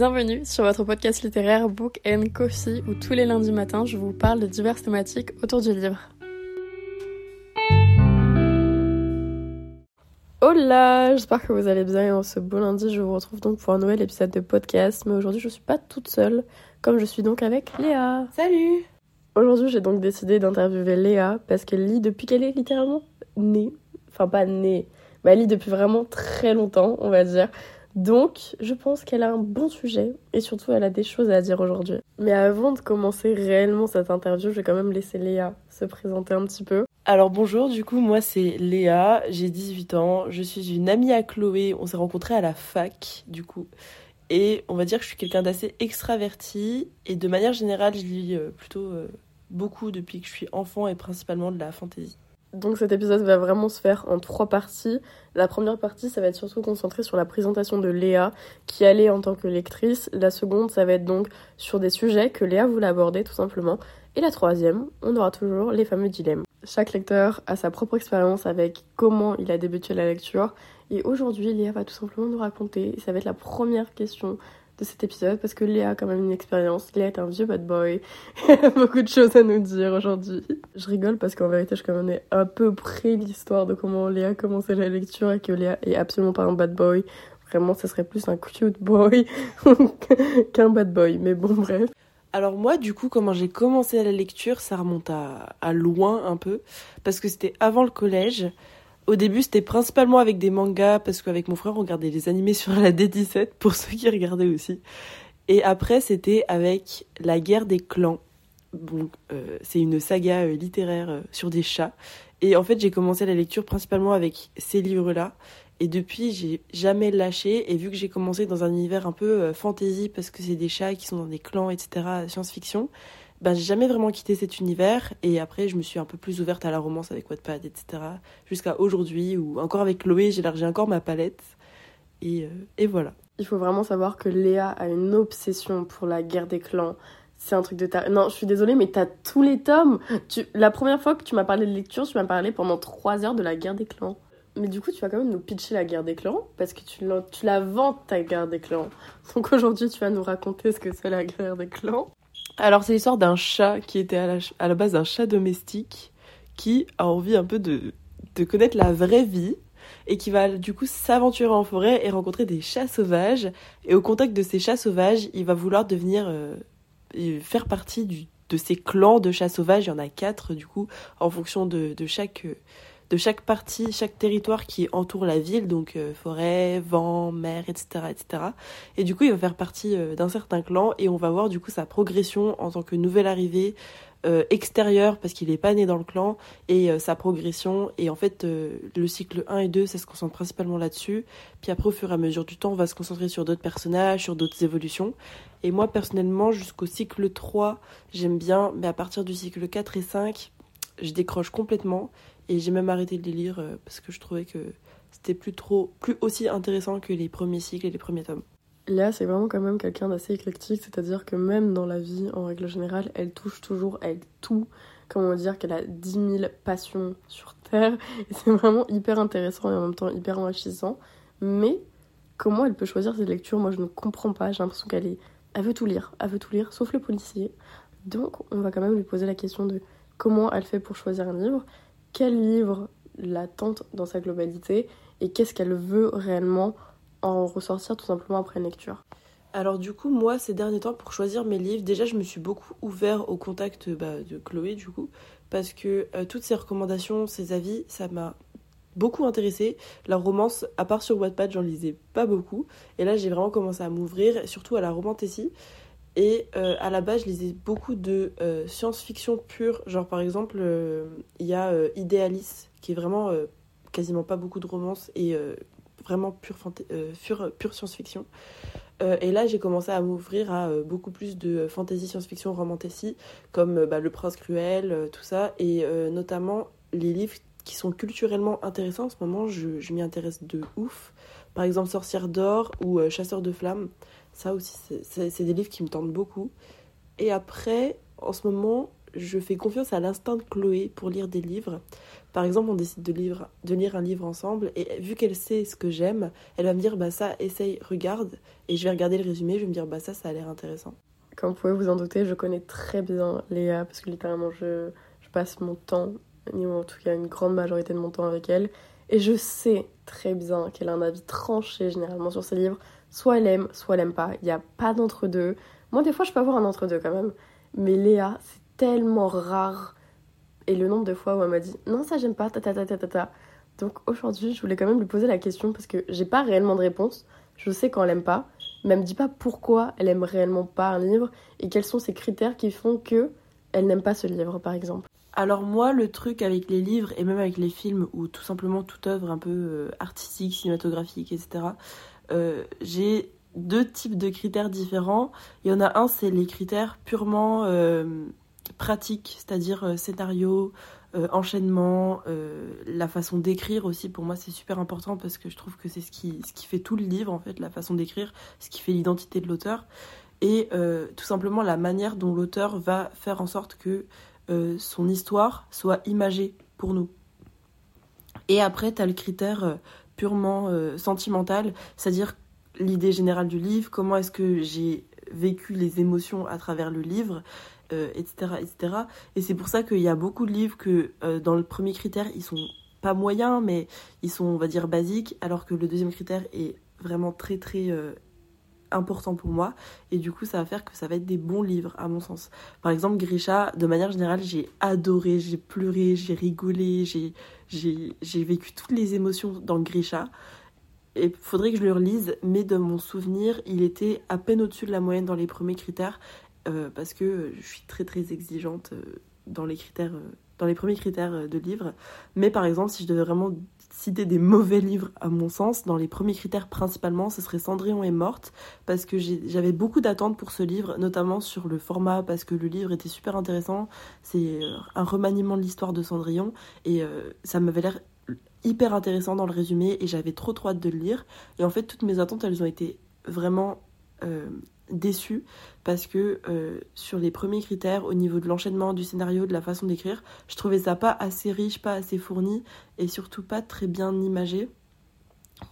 Bienvenue sur votre podcast littéraire Book and Coffee où tous les lundis matins je vous parle de diverses thématiques autour du livre. Hola, j'espère que vous allez bien et en ce beau lundi je vous retrouve donc pour un nouvel épisode de podcast mais aujourd'hui je suis pas toute seule comme je suis donc avec Léa. Salut Aujourd'hui j'ai donc décidé d'interviewer Léa parce qu'elle lit depuis qu'elle est littéralement née, enfin pas née, mais elle lit depuis vraiment très longtemps on va dire. Donc, je pense qu'elle a un bon sujet et surtout elle a des choses à dire aujourd'hui. Mais avant de commencer réellement cette interview, je vais quand même laisser Léa se présenter un petit peu. Alors bonjour, du coup moi c'est Léa, j'ai 18 ans, je suis une amie à Chloé, on s'est rencontrés à la fac du coup. Et on va dire que je suis quelqu'un d'assez extraverti et de manière générale je lis euh, plutôt euh, beaucoup depuis que je suis enfant et principalement de la fantaisie. Donc cet épisode va vraiment se faire en trois parties. La première partie, ça va être surtout concentré sur la présentation de Léa, qui allait en tant que lectrice. La seconde, ça va être donc sur des sujets que Léa voulait aborder tout simplement. Et la troisième, on aura toujours les fameux dilemmes. Chaque lecteur a sa propre expérience avec comment il a débuté la lecture. Et aujourd'hui, Léa va tout simplement nous raconter, et ça va être la première question de cet épisode parce que Léa a quand même une expérience. Léa est un vieux bad boy. Elle a beaucoup de choses à nous dire aujourd'hui. Je rigole parce qu'en vérité, je connais à peu près l'histoire de comment Léa a commencé la lecture et que Léa est absolument pas un bad boy. Vraiment, ce serait plus un cute boy qu'un bad boy. Mais bon, bref. Alors moi, du coup, comment j'ai commencé la lecture, ça remonte à loin un peu, parce que c'était avant le collège. Au début, c'était principalement avec des mangas, parce qu'avec mon frère, on regardait les animés sur la D17, pour ceux qui regardaient aussi. Et après, c'était avec La guerre des clans. Bon, euh, c'est une saga euh, littéraire euh, sur des chats. Et en fait, j'ai commencé la lecture principalement avec ces livres-là. Et depuis, j'ai jamais lâché. Et vu que j'ai commencé dans un univers un peu fantasy, parce que c'est des chats qui sont dans des clans, etc., science-fiction, ben, j'ai jamais vraiment quitté cet univers et après je me suis un peu plus ouverte à la romance avec Wattpad, etc. Jusqu'à aujourd'hui où encore avec Chloé j'élargis encore ma palette et, euh, et voilà. Il faut vraiment savoir que Léa a une obsession pour la guerre des clans. C'est un truc de ta... Non, je suis désolée, mais t'as tous les tomes. Tu... La première fois que tu m'as parlé de lecture, tu m'as parlé pendant trois heures de la guerre des clans. Mais du coup, tu vas quand même nous pitcher la guerre des clans, parce que tu tu la vends, ta guerre des clans. Donc aujourd'hui, tu vas nous raconter ce que c'est la guerre des clans. Alors c'est l'histoire d'un chat qui était à la, base un chat domestique qui a envie un peu de, de connaître la vraie vie et qui va du coup s'aventurer en forêt et rencontrer des chats sauvages. Et au contact de ces chats sauvages, il va vouloir devenir euh, faire partie du, de ces clans de chats sauvages. Il y en a quatre du coup en fonction de, de chaque de chaque partie, chaque territoire qui entoure la ville, donc euh, forêt, vent, mer, etc., etc. Et du coup, il va faire partie euh, d'un certain clan et on va voir du coup sa progression en tant que nouvelle arrivée euh, extérieure parce qu'il n'est pas né dans le clan et sa progression. Et en fait, le cycle 1 et 2, ça se concentre principalement là-dessus. Puis après, au fur et à mesure du temps, on va se concentrer sur d'autres personnages, sur d'autres évolutions. Et moi, personnellement, jusqu'au cycle 3, j'aime bien, mais à partir du cycle 4 et 5, je décroche complètement et j'ai même arrêté de les lire euh, parce que je trouvais que c'était plus trop, plus aussi intéressant que les premiers cycles et les premiers tomes. Léa, c'est vraiment quand même quelqu'un d'assez éclectique, c'est-à-dire que même dans la vie, en règle générale, elle touche toujours, elle tout. Comment dire qu'elle a 10 000 passions sur Terre. C'est vraiment hyper intéressant et en même temps hyper enrichissant. Mais comment elle peut choisir ses lectures Moi, je ne comprends pas. J'ai l'impression qu'elle est... Elle veut tout lire. Elle veut tout lire, sauf le policier. Donc, on va quand même lui poser la question de comment elle fait pour choisir un livre quel livre la tente dans sa globalité et qu'est-ce qu'elle veut réellement en ressortir tout simplement après une lecture. Alors du coup, moi, ces derniers temps, pour choisir mes livres, déjà, je me suis beaucoup ouvert au contact bah, de Chloé, du coup, parce que euh, toutes ses recommandations, ses avis, ça m'a beaucoup intéressé. La romance, à part sur Wattpad, j'en lisais pas beaucoup. Et là, j'ai vraiment commencé à m'ouvrir, surtout à la romantécie. Et euh, à la base, je lisais beaucoup de euh, science-fiction pure. Genre, par exemple, euh, il y a Idealis, qui est vraiment quasiment pas beaucoup de romance et vraiment pure, science-fiction. et là, j'ai commencé à m'ouvrir à beaucoup plus de fantasy, science-fiction, romantasy, comme bah, Le Prince Cruel, tout ça. Et notamment les livres qui sont culturellement intéressants. En ce moment, je m'y intéresse de ouf. Par exemple, Sorcière d'or ou Chasseur de flammes. Ça aussi, c'est des livres qui me tentent beaucoup. Et après, en ce moment, je fais confiance à l'instinct de Chloé pour lire des livres. Par exemple, on décide de, de lire un livre ensemble et vu qu'elle sait ce que j'aime, elle va me dire bah ça, essaye, regarde et je vais regarder le résumé, je vais me dire bah ça, ça a l'air intéressant. Comme vous pouvez vous en douter, je connais très bien Léa parce que littéralement je, je passe mon temps, en tout cas une grande majorité de mon temps avec elle et je sais très bien qu'elle a un avis tranché généralement sur ses livres. Soit elle aime, soit elle aime pas. Il n'y a pas d'entre-deux. Moi, des fois, je peux avoir un entre-deux quand même. Mais Léa, c'est tellement rare. Et le nombre de fois où elle m'a dit non, ça j'aime pas, ta ta ta Donc aujourd'hui, je voulais quand même lui poser la question parce que j'ai pas réellement de réponse. Je sais quand elle aime pas, mais elle me dit pas pourquoi elle aime réellement pas un livre et quels sont ces critères qui font que elle n'aime pas ce livre, par exemple. Alors moi, le truc avec les livres et même avec les films ou tout simplement toute œuvre un peu euh, artistique, cinématographique, etc., euh, j'ai deux types de critères différents. Il y en a un, c'est les critères purement euh, pratiques, c'est-à-dire euh, scénario, enchaînement, la façon d'écrire aussi. Pour moi, c'est super important parce que je trouve que c'est ce qui, ce qui fait tout le livre, en fait, la façon d'écrire, ce qui fait l'identité de l'auteur. Et tout simplement la manière dont l'auteur va faire en sorte que son histoire soit imagée pour nous. Et après, tu as le critère purement sentimental, c'est-à-dire l'idée générale du livre, comment est-ce que j'ai vécu les émotions à travers le livre, etc., euh, etc. Et c'est pour ça qu'il y a beaucoup de livres que euh, dans le premier critère, ils sont pas moyens, mais ils sont, on va dire, basiques, alors que le deuxième critère est vraiment très, très euh, important pour moi. Et du coup, ça va faire que ça va être des bons livres, à mon sens. Par exemple, Grisha, de manière générale, j'ai adoré, j'ai pleuré, j'ai rigolé, j'ai vécu toutes les émotions dans Grisha et faudrait que je le relise, mais de mon souvenir, il était à peine au-dessus de la moyenne dans les premiers critères, euh, parce que je suis très très exigeante euh, dans les critères, euh, dans les premiers critères de livres. Mais par exemple, si je devais vraiment citer des mauvais livres à mon sens, dans les premiers critères principalement, ce serait Cendrillon est morte, parce que j'avais beaucoup d'attentes pour ce livre, notamment sur le format, parce que le livre était super intéressant. C'est un remaniement de l'histoire de Cendrillon, et ça m'avait l'air hyper intéressant dans le résumé et j'avais trop trop hâte de le lire. Et en fait, toutes mes attentes, elles ont été vraiment euh, déçues parce que euh, sur les premiers critères, au niveau de l'enchaînement, du scénario, de la façon d'écrire, je trouvais ça pas assez riche, pas assez fourni et surtout pas très bien imagé.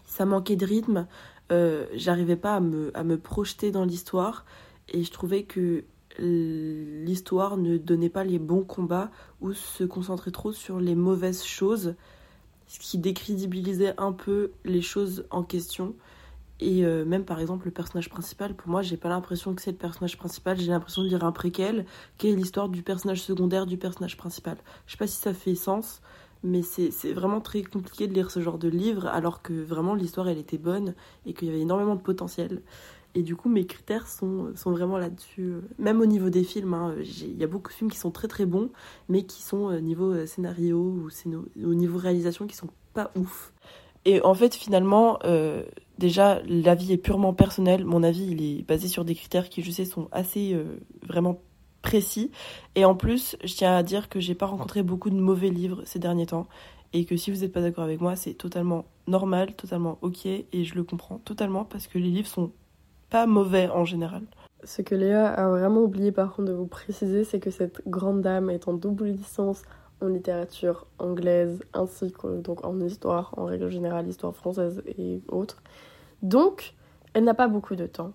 Ça manquait de rythme, euh, j'arrivais pas à me, à me projeter dans l'histoire et je trouvais que l'histoire ne donnait pas les bons combats ou se concentrait trop sur les mauvaises choses ce qui décrédibilisait un peu les choses en question. Et euh, même par exemple le personnage principal, pour moi j'ai pas l'impression que c'est le personnage principal, j'ai l'impression de lire un préquel, qui est l'histoire du personnage secondaire du personnage principal. Je sais pas si ça fait sens, mais c'est vraiment très compliqué de lire ce genre de livre alors que vraiment l'histoire elle était bonne et qu'il y avait énormément de potentiel. Et du coup, mes critères sont, sont vraiment là-dessus. Même au niveau des films, hein, il y a beaucoup de films qui sont très très bons, mais qui sont au euh, niveau euh, scénario ou au niveau réalisation qui sont pas ouf. Et en fait, finalement, déjà, l'avis est purement personnel. Mon avis, il est basé sur des critères qui, je sais, sont assez vraiment précis. Et en plus, je tiens à dire que j'ai pas rencontré beaucoup de mauvais livres ces derniers temps. Et que si vous n'êtes pas d'accord avec moi, c'est totalement normal, totalement ok. Et je le comprends totalement parce que les livres sont pas mauvais en général. Ce que Léa a vraiment oublié par contre de vous préciser, c'est que cette grande dame est en double licence en littérature anglaise ainsi que donc en histoire, en règle générale, histoire française et autres. Donc, elle n'a pas beaucoup de temps,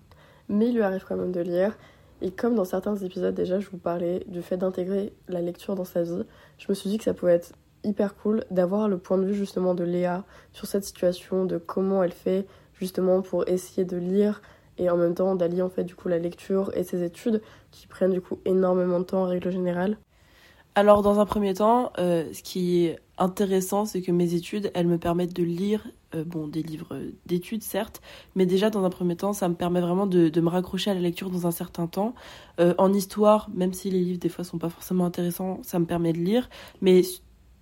mais il lui arrive quand même de lire. Et comme dans certains épisodes déjà, je vous parlais du fait d'intégrer la lecture dans sa vie, je me suis dit que ça pouvait être hyper cool d'avoir le point de vue justement de Léa sur cette situation, de comment elle fait justement pour essayer de lire et en même temps d'allier en fait du coup la lecture et ses études qui prennent du coup énormément de temps en règle générale Alors dans un premier temps, euh, ce qui est intéressant c'est que mes études elles me permettent de lire euh, bon des livres d'études certes, mais déjà dans un premier temps ça me permet vraiment de, me raccrocher à la lecture dans un certain temps. Euh, en histoire, même si les livres des fois sont pas forcément intéressants, ça me permet de lire, mais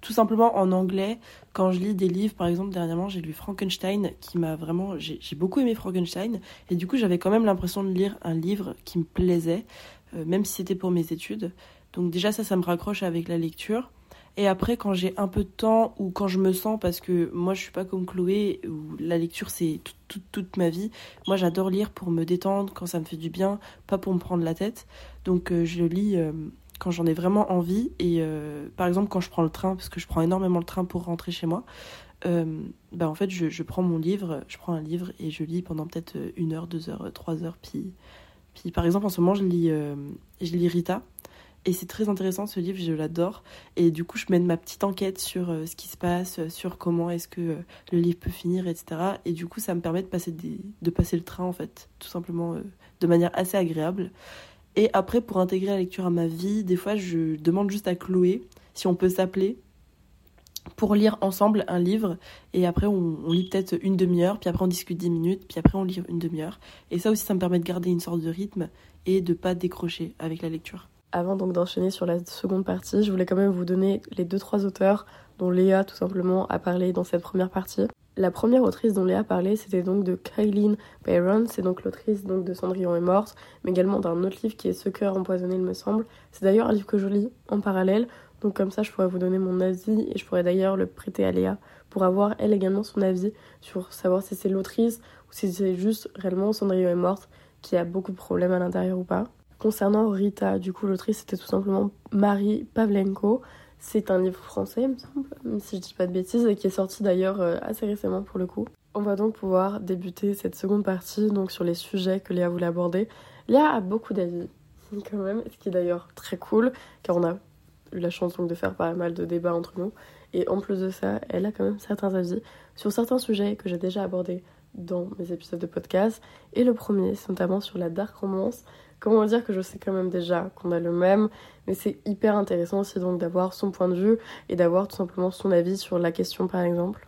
tout simplement en anglais, quand je lis des livres, par exemple, dernièrement, j'ai lu Frankenstein, qui m'a vraiment. J'ai beaucoup aimé Frankenstein, et du coup, j'avais quand même l'impression de lire un livre qui me plaisait, même si c'était pour mes études. Donc, déjà, ça, ça me raccroche avec la lecture. Et après, quand j'ai un peu de temps ou quand je me sens, parce que moi je suis pas comme Chloé, où la lecture c'est toute, ma vie. Moi j'adore lire pour me détendre, quand ça me fait du bien, pas pour me prendre la tête. Donc euh, je lis euh, quand j'en ai vraiment envie. Et euh, par exemple, quand je prends le train, parce que je prends énormément le train pour rentrer chez moi, bah en fait, je, je, prends mon livre, je prends un livre et je lis pendant peut-être une heure, deux heures, trois heures. Puis, puis par exemple, en ce moment, je lis, je lis Rita. Et c'est très intéressant ce livre, je l'adore. Et du coup, je mène ma petite enquête sur euh, ce qui se passe, euh, sur comment est-ce que euh, le livre peut finir, etc. Et du coup, ça me permet de passer, de passer le train, en fait, tout simplement de manière assez agréable. Et après, pour intégrer la lecture à ma vie, des fois, je demande juste à Chloé si on peut s'appeler pour lire ensemble un livre. Et après, on, on lit peut-être une demi-heure, puis après, on discute dix minutes, puis après, on lit une demi-heure. Et ça aussi, ça me permet de garder une sorte de rythme et de pas décrocher avec la lecture. Avant donc d'enchaîner sur la seconde partie, je voulais quand même vous donner les deux trois auteurs dont Léa tout simplement a parlé dans cette première partie. La première autrice dont Léa parlé, c'était donc de Kylene Byron, c'est donc l'autrice donc de Cendrillon est morte, mais également d'un autre livre qui est Ce cœur empoisonné, il me semble. C'est d'ailleurs un livre que je lis en parallèle, donc comme ça je pourrais vous donner mon avis et je pourrais d'ailleurs le prêter à Léa pour avoir elle également son avis sur savoir si c'est l'autrice ou si c'est juste réellement Cendrillon est morte qui a beaucoup de problèmes à l'intérieur ou pas. Concernant Rita, du coup, l'autrice c'était tout simplement Marie Pavlenko. C'est un livre français, il me semble, si je dis pas de bêtises, et qui est sorti d'ailleurs euh, assez récemment pour le coup. On va donc pouvoir débuter cette seconde partie donc sur les sujets que Léa voulait aborder. Léa a beaucoup d'avis, quand même, ce qui est d'ailleurs très cool, car on a eu la chance donc de faire pas mal de débats entre nous. Et en plus de ça, elle a quand même certains avis sur certains sujets que j'ai déjà abordés dans mes épisodes de podcast. Et le premier, c'est notamment sur la dark romance comment dire que je sais quand même déjà qu'on a le même, mais c'est hyper intéressant aussi donc d'avoir son point de vue et d'avoir tout simplement son avis sur la question par exemple.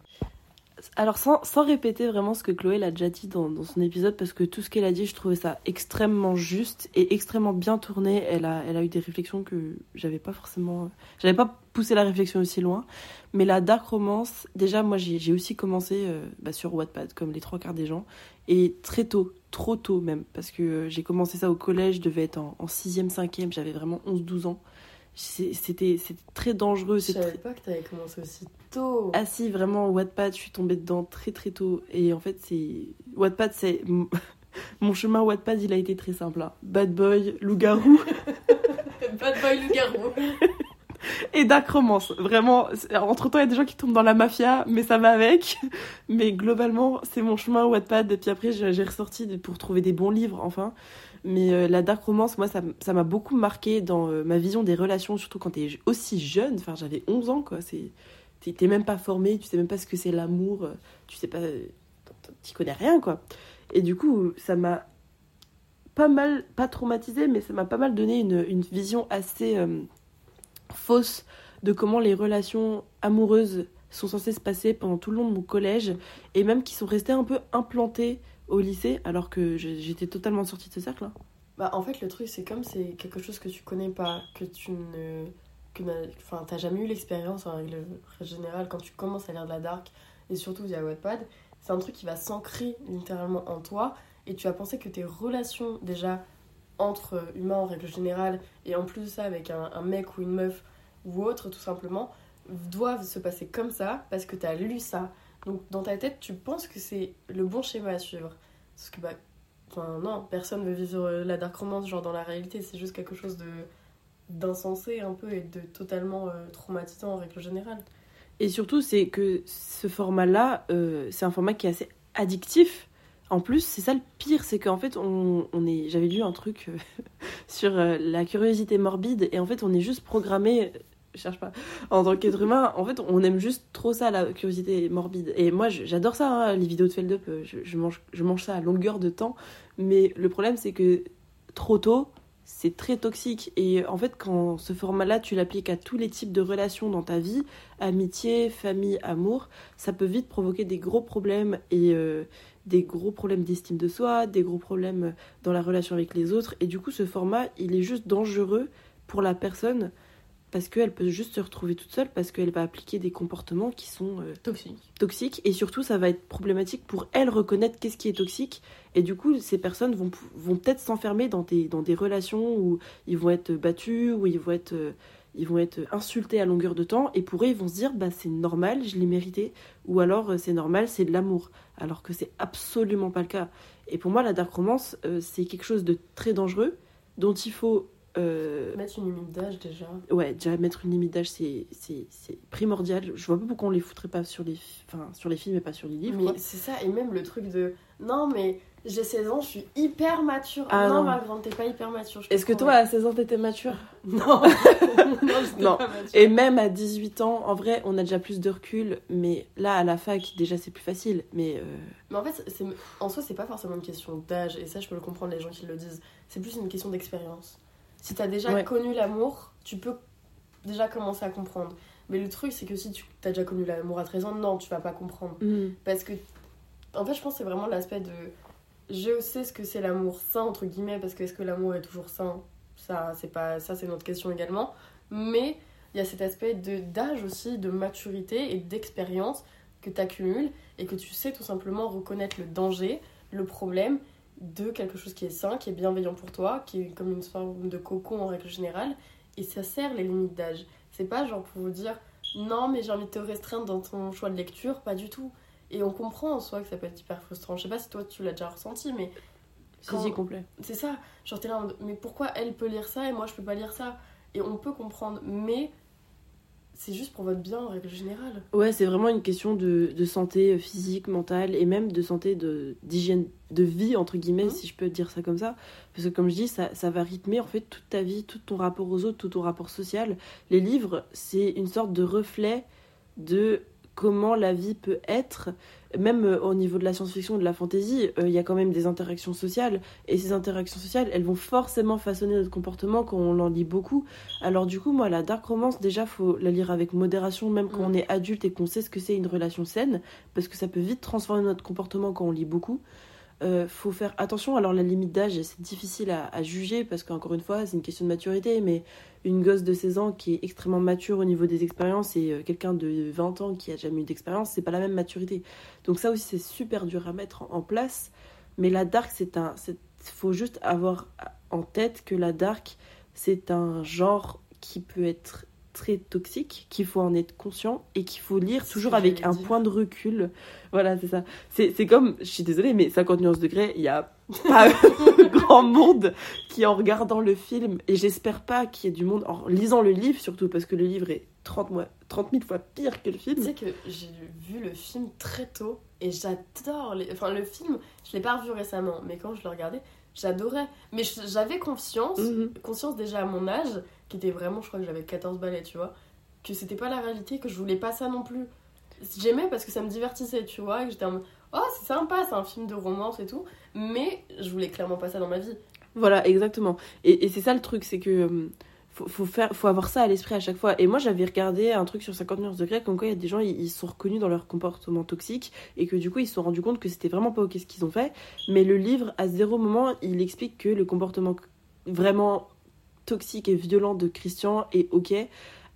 Alors sans, sans répéter vraiment ce que Chloé l'a déjà dit dans, son épisode, parce que tout ce qu'elle a dit, je trouvais ça extrêmement juste et extrêmement bien tourné. Elle a, elle a eu des réflexions que j'avais pas forcément... J'avais pas poussé la réflexion aussi loin. Mais la dark romance, déjà moi j'ai aussi commencé euh, bah, sur Wattpad, comme les trois quarts des gens. Et très tôt, trop tôt même, parce que euh, j'ai commencé ça au collège, je devais être en, 6e, 5e, j'avais vraiment 11-12 ans. C'était très dangereux. Je savais pas que t'avais commencé aussi tôt. Ah si, vraiment, Wattpad, je suis tombée dedans très très tôt. Et en fait, c'est... Wattpad, c'est... Mon chemin Wattpad, il a été très simple. Hein. Bad boy, loup-garou. Bad boy, loup-garou. Et dark romance. Vraiment, entre temps, il y a des gens qui tombent dans la mafia, mais ça va avec. Mais globalement, c'est mon chemin Wattpad. Et puis après, j'ai ressorti pour trouver des bons livres, enfin. Mais euh, la dark romance, moi, ça m'a beaucoup marqué dans euh, ma vision des relations, surtout quand t'es aussi jeune. Enfin, j'avais 11 ans, quoi. T'es même pas formé, tu sais même pas ce que c'est l'amour, euh, tu sais pas. T'y connais rien, quoi. Et du coup, ça m'a pas mal, pas traumatisé, mais ça m'a pas mal donné une vision assez fausse de comment les relations amoureuses sont censées se passer pendant tout le long de mon collège et même qui sont restées un peu implantées au lycée alors que j'étais totalement sortie de ce cercle. Bah en fait le truc c'est comme c'est quelque chose que tu connais pas, que tu ne que enfin t'as jamais eu l'expérience en règle générale quand tu commences à lire de la dark et surtout via Wattpad, c'est un truc qui va s'ancrer littéralement en toi et tu vas penser que tes relations déjà entre humains en règle générale, et en plus de ça avec un, mec ou une meuf ou autre tout simplement, doivent se passer comme ça parce que tu as lu ça. Donc dans ta tête, tu penses que c'est le bon schéma à suivre. Parce que bah, enfin non, personne veut vivre la dark romance genre dans la réalité, c'est juste quelque chose de d'insensé un peu et de totalement euh, traumatisant en règle générale. Et surtout, c'est que ce format-là, euh, c'est un format qui est assez addictif en plus, c'est ça le pire, c'est qu'en fait, on, est. J'avais lu un truc euh, sur euh, la curiosité morbide, et en fait, on est juste programmé. Je cherche pas. En tant qu'être humain, en fait, on aime juste trop ça, la curiosité morbide. Et moi, j'adore ça, hein, les vidéos de Feldup, euh, je, mange, ça à longueur de temps. Mais le problème, c'est que trop tôt, c'est très toxique. Et en fait, quand ce format-là, tu l'appliques à tous les types de relations dans ta vie, amitié, famille, amour, ça peut vite provoquer des gros problèmes et euh, des gros problèmes d'estime de soi, des gros problèmes dans la relation avec les autres. Et du coup, ce format, il est juste dangereux pour la personne parce qu'elle peut juste se retrouver toute seule, parce qu'elle va appliquer des comportements qui sont euh, toxiques. toxiques. Et surtout, ça va être problématique pour elle reconnaître qu'est-ce qui est toxique. Et du coup, ces personnes vont, vont peut-être s'enfermer dans des, dans des relations où ils vont être battus, où ils vont être, euh, ils vont être insultés à longueur de temps. Et pour eux, ils vont se dire, bah, c'est normal, je l'ai mérité. Ou alors, euh, c'est normal, c'est de l'amour. Alors que c'est absolument pas le cas. Et pour moi, la dark romance, c'est quelque chose de très dangereux, dont il faut euh, Mettre une limite d'âge déjà. ouais, déjà mettre une limite d'âge, c'est primordial. Je vois pas pourquoi on les foutrait pas sur les, fi- enfin, sur les films et pas sur les livres. Mais c'est ça, et même le truc de non, mais j'ai 16 ans, je suis hyper mature. Ah, non, non. ma grande, t'es pas hyper mature. Est-ce que toi, à 16 ans, t'étais mature? Non, non, j'étais Non. pas mature. Et même à 18 ans, en vrai, on a déjà plus de recul. Mais là, à la fac, déjà, c'est plus facile. Mais euh, Mais en fait, en soi, c'est pas forcément une question d'âge, et ça, je peux le comprendre, les gens qui le disent. C'est plus une question d'expérience. Si t'as déjà Ouais. connu l'amour, tu peux déjà commencer à comprendre. Mais le truc, c'est que si tu as déjà connu l'amour à 13 ans, non, tu vas pas comprendre. Parce que, en fait, je pense que c'est vraiment l'aspect de. Je sais ce que c'est l'amour sain, entre guillemets, parce que est-ce que l'amour est toujours sain? Ça, c'est pas, ça, c'est notre question également. Mais il y a cet aspect d'âge aussi, de maturité et d'expérience que tu accumules et que tu sais tout simplement reconnaître le danger, le problème de quelque chose qui est sain, qui est bienveillant pour toi, qui est comme une forme de cocon en règle générale. Et ça sert les limites d'âge. C'est pas genre pour vous dire non, mais j'ai envie de te restreindre dans ton choix de lecture, pas du tout. Et on comprend en soi que ça peut être hyper frustrant. Je sais pas si toi tu l'as déjà ressenti, mais si, si, complet. c'est ça. Genre t'es là mais pourquoi elle peut lire ça et moi je peux pas lire ça? Et on peut comprendre, mais c'est juste pour votre bien en règle générale. Ouais, c'est vraiment une question de, de santé physique, mentale et même de santé d'hygiène de vie, entre guillemets, Mhm. si je peux dire ça comme ça. Parce que, comme je dis, ça, ça va rythmer en fait toute ta vie, tout ton rapport aux autres, tout ton rapport social. Les livres, c'est une sorte de reflet de comment la vie peut être. Même euh, au niveau de la science-fiction, de la fantasy, euh, il y a quand même des interactions sociales. Et ces interactions sociales, elles vont forcément façonner notre comportement quand on en lit beaucoup. Alors du coup, moi, la dark romance, déjà, faut la lire avec modération, même quand Mm. on est adulte et qu'on sait ce que c'est une relation saine, parce que ça peut vite transformer notre comportement quand on lit beaucoup. Euh, faut faire attention. Alors la limite d'âge, c'est difficile à, juger, parce qu'encore une fois, c'est une question de maturité, mais une gosse de 16 ans qui est extrêmement mature au niveau des expériences et euh, quelqu'un de 20 ans qui a jamais eu d'expérience, c'est pas la même maturité. Donc ça aussi, c'est super dur à mettre en, en place. Mais la dark, c'est un... faut juste avoir en tête que la dark, c'est un genre qui peut être très toxique, qu'il faut en être conscient et qu'il faut lire toujours avec un dire. point de recul. Voilà, c'est ça. C'est c'est comme, je suis désolée, mais 50 nuances degrés, il y a pas grand monde qui, en regardant le film, et j'espère pas qu'il y ait du monde en lisant le livre surtout, parce que le livre est 30, mois, 30 000 fois pire que le Tu film. sais que j'ai vu le film très tôt et j'adore les... Enfin, le film, je l'ai pas revu récemment, mais quand je le regardais, j'adorais. Mais j'avais conscience, Mhm. conscience déjà à mon âge, qui était vraiment, je crois que j'avais 14 balais, tu vois, que c'était pas la réalité, que je voulais pas ça non plus. J'aimais parce que ça me divertissait, tu vois, et que j'étais en oh, c'est sympa, c'est un film de romance et tout, mais je voulais clairement pas ça dans ma vie. Voilà, exactement. Et, et c'est ça le truc, c'est que euh, faut, faut, faire, faut avoir ça à l'esprit à chaque fois. Et moi, j'avais regardé un truc sur 50 nuances degrés, comme quoi il y a des gens, ils, ils sont reconnus dans leur comportement toxique, et que du coup, ils se sont rendus compte que c'était vraiment pas ok ce qu'ils ont fait. Mais le livre, à zéro moment, il explique que le comportement vraiment toxique et violent de Christian est ok.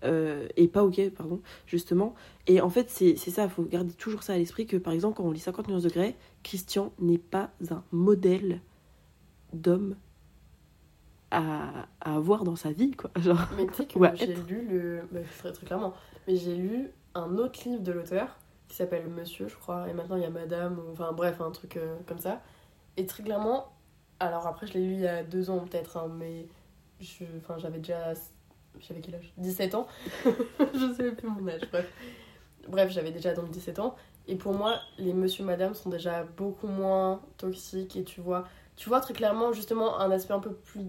euh, et pas ok, pardon, justement. Et en fait, c'est ça, faut garder toujours ça à l'esprit que, par exemple, quand on lit 50 nuances degrés, Christian n'est pas un modèle d'homme à, à avoir dans sa vie, quoi. Genre, Mais tu sais que j'ai lu le. bah, très, très clairement. Mais j'ai lu un autre livre de l'auteur qui s'appelle Monsieur, je crois. Et maintenant il y a Madame, ou enfin bref, un truc euh, comme ça. Et très clairement. Alors après, je l'ai lu il y a deux ans peut-être, hein, mais je, enfin, j'avais déjà. J'avais quel âge? 17 ans Je sais plus mon âge, bref. Bref, j'avais déjà donc 17 ans. Et pour moi, les Monsieur Madame sont déjà beaucoup moins toxiques. Et tu vois, tu vois très clairement justement un aspect un peu plus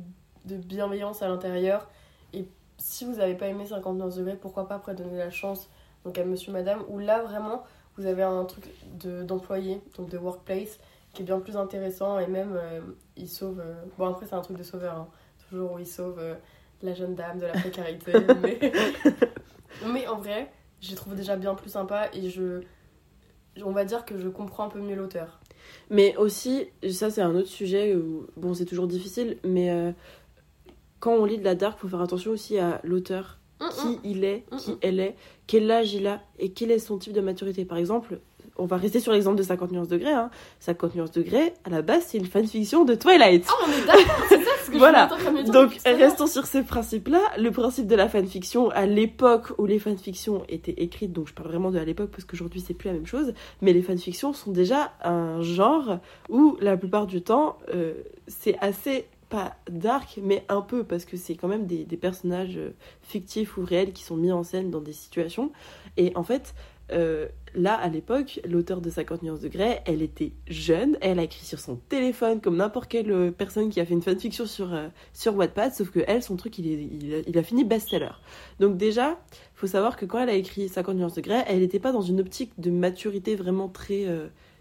de bienveillance à l'intérieur. Et si vous n'avez pas aimé 59 degrés, pourquoi pas après donner la chance donc à Monsieur Madame, où là vraiment vous avez un truc de- d'employé, donc de workplace, qui est bien plus intéressant et même euh, il sauve. euh, Bon, après, c'est un truc de sauveur, hein. toujours où il sauve euh, la jeune dame de la précarité. mais... mais en vrai, j'ai trouvé déjà bien plus sympa et je. On va dire que je comprends un peu mieux l'auteur. Mais aussi, ça c'est un autre sujet où, bon, c'est toujours difficile, mais euh, quand on lit de la dark, faut faire attention aussi à l'auteur, qui il est, qui elle est, quel âge il a et quel est son type de maturité. Par exemple, on va rester sur l'exemple de 50 nuances degrés. Hein. 50 nuances degrés, à la base, c'est une fanfiction de Twilight. Ah, on est d'accord, c'est ça ce que Voilà. je Donc, restons sur ce principe-là. Le principe de la fanfiction, à l'époque où les fanfictions étaient écrites, donc je parle vraiment de à l'époque parce qu'aujourd'hui c'est plus la même chose, mais les fanfictions sont déjà un genre où la plupart du temps, euh, c'est assez pas dark, mais un peu, parce que c'est quand même des, personnages euh, fictifs ou réels qui sont mis en scène dans des situations. Et en fait, euh, là, à l'époque, l'auteur de 50 nuances de Grey, elle était jeune, elle a écrit sur son téléphone comme n'importe quelle euh, personne qui a fait une fanfiction sur, euh, sur Wattpad, sauf que elle, son truc, il, est, il, a, il a fini best-seller. Donc déjà, faut savoir que quand elle a écrit 50 nuances de Grey, elle n'était pas dans une optique de maturité vraiment très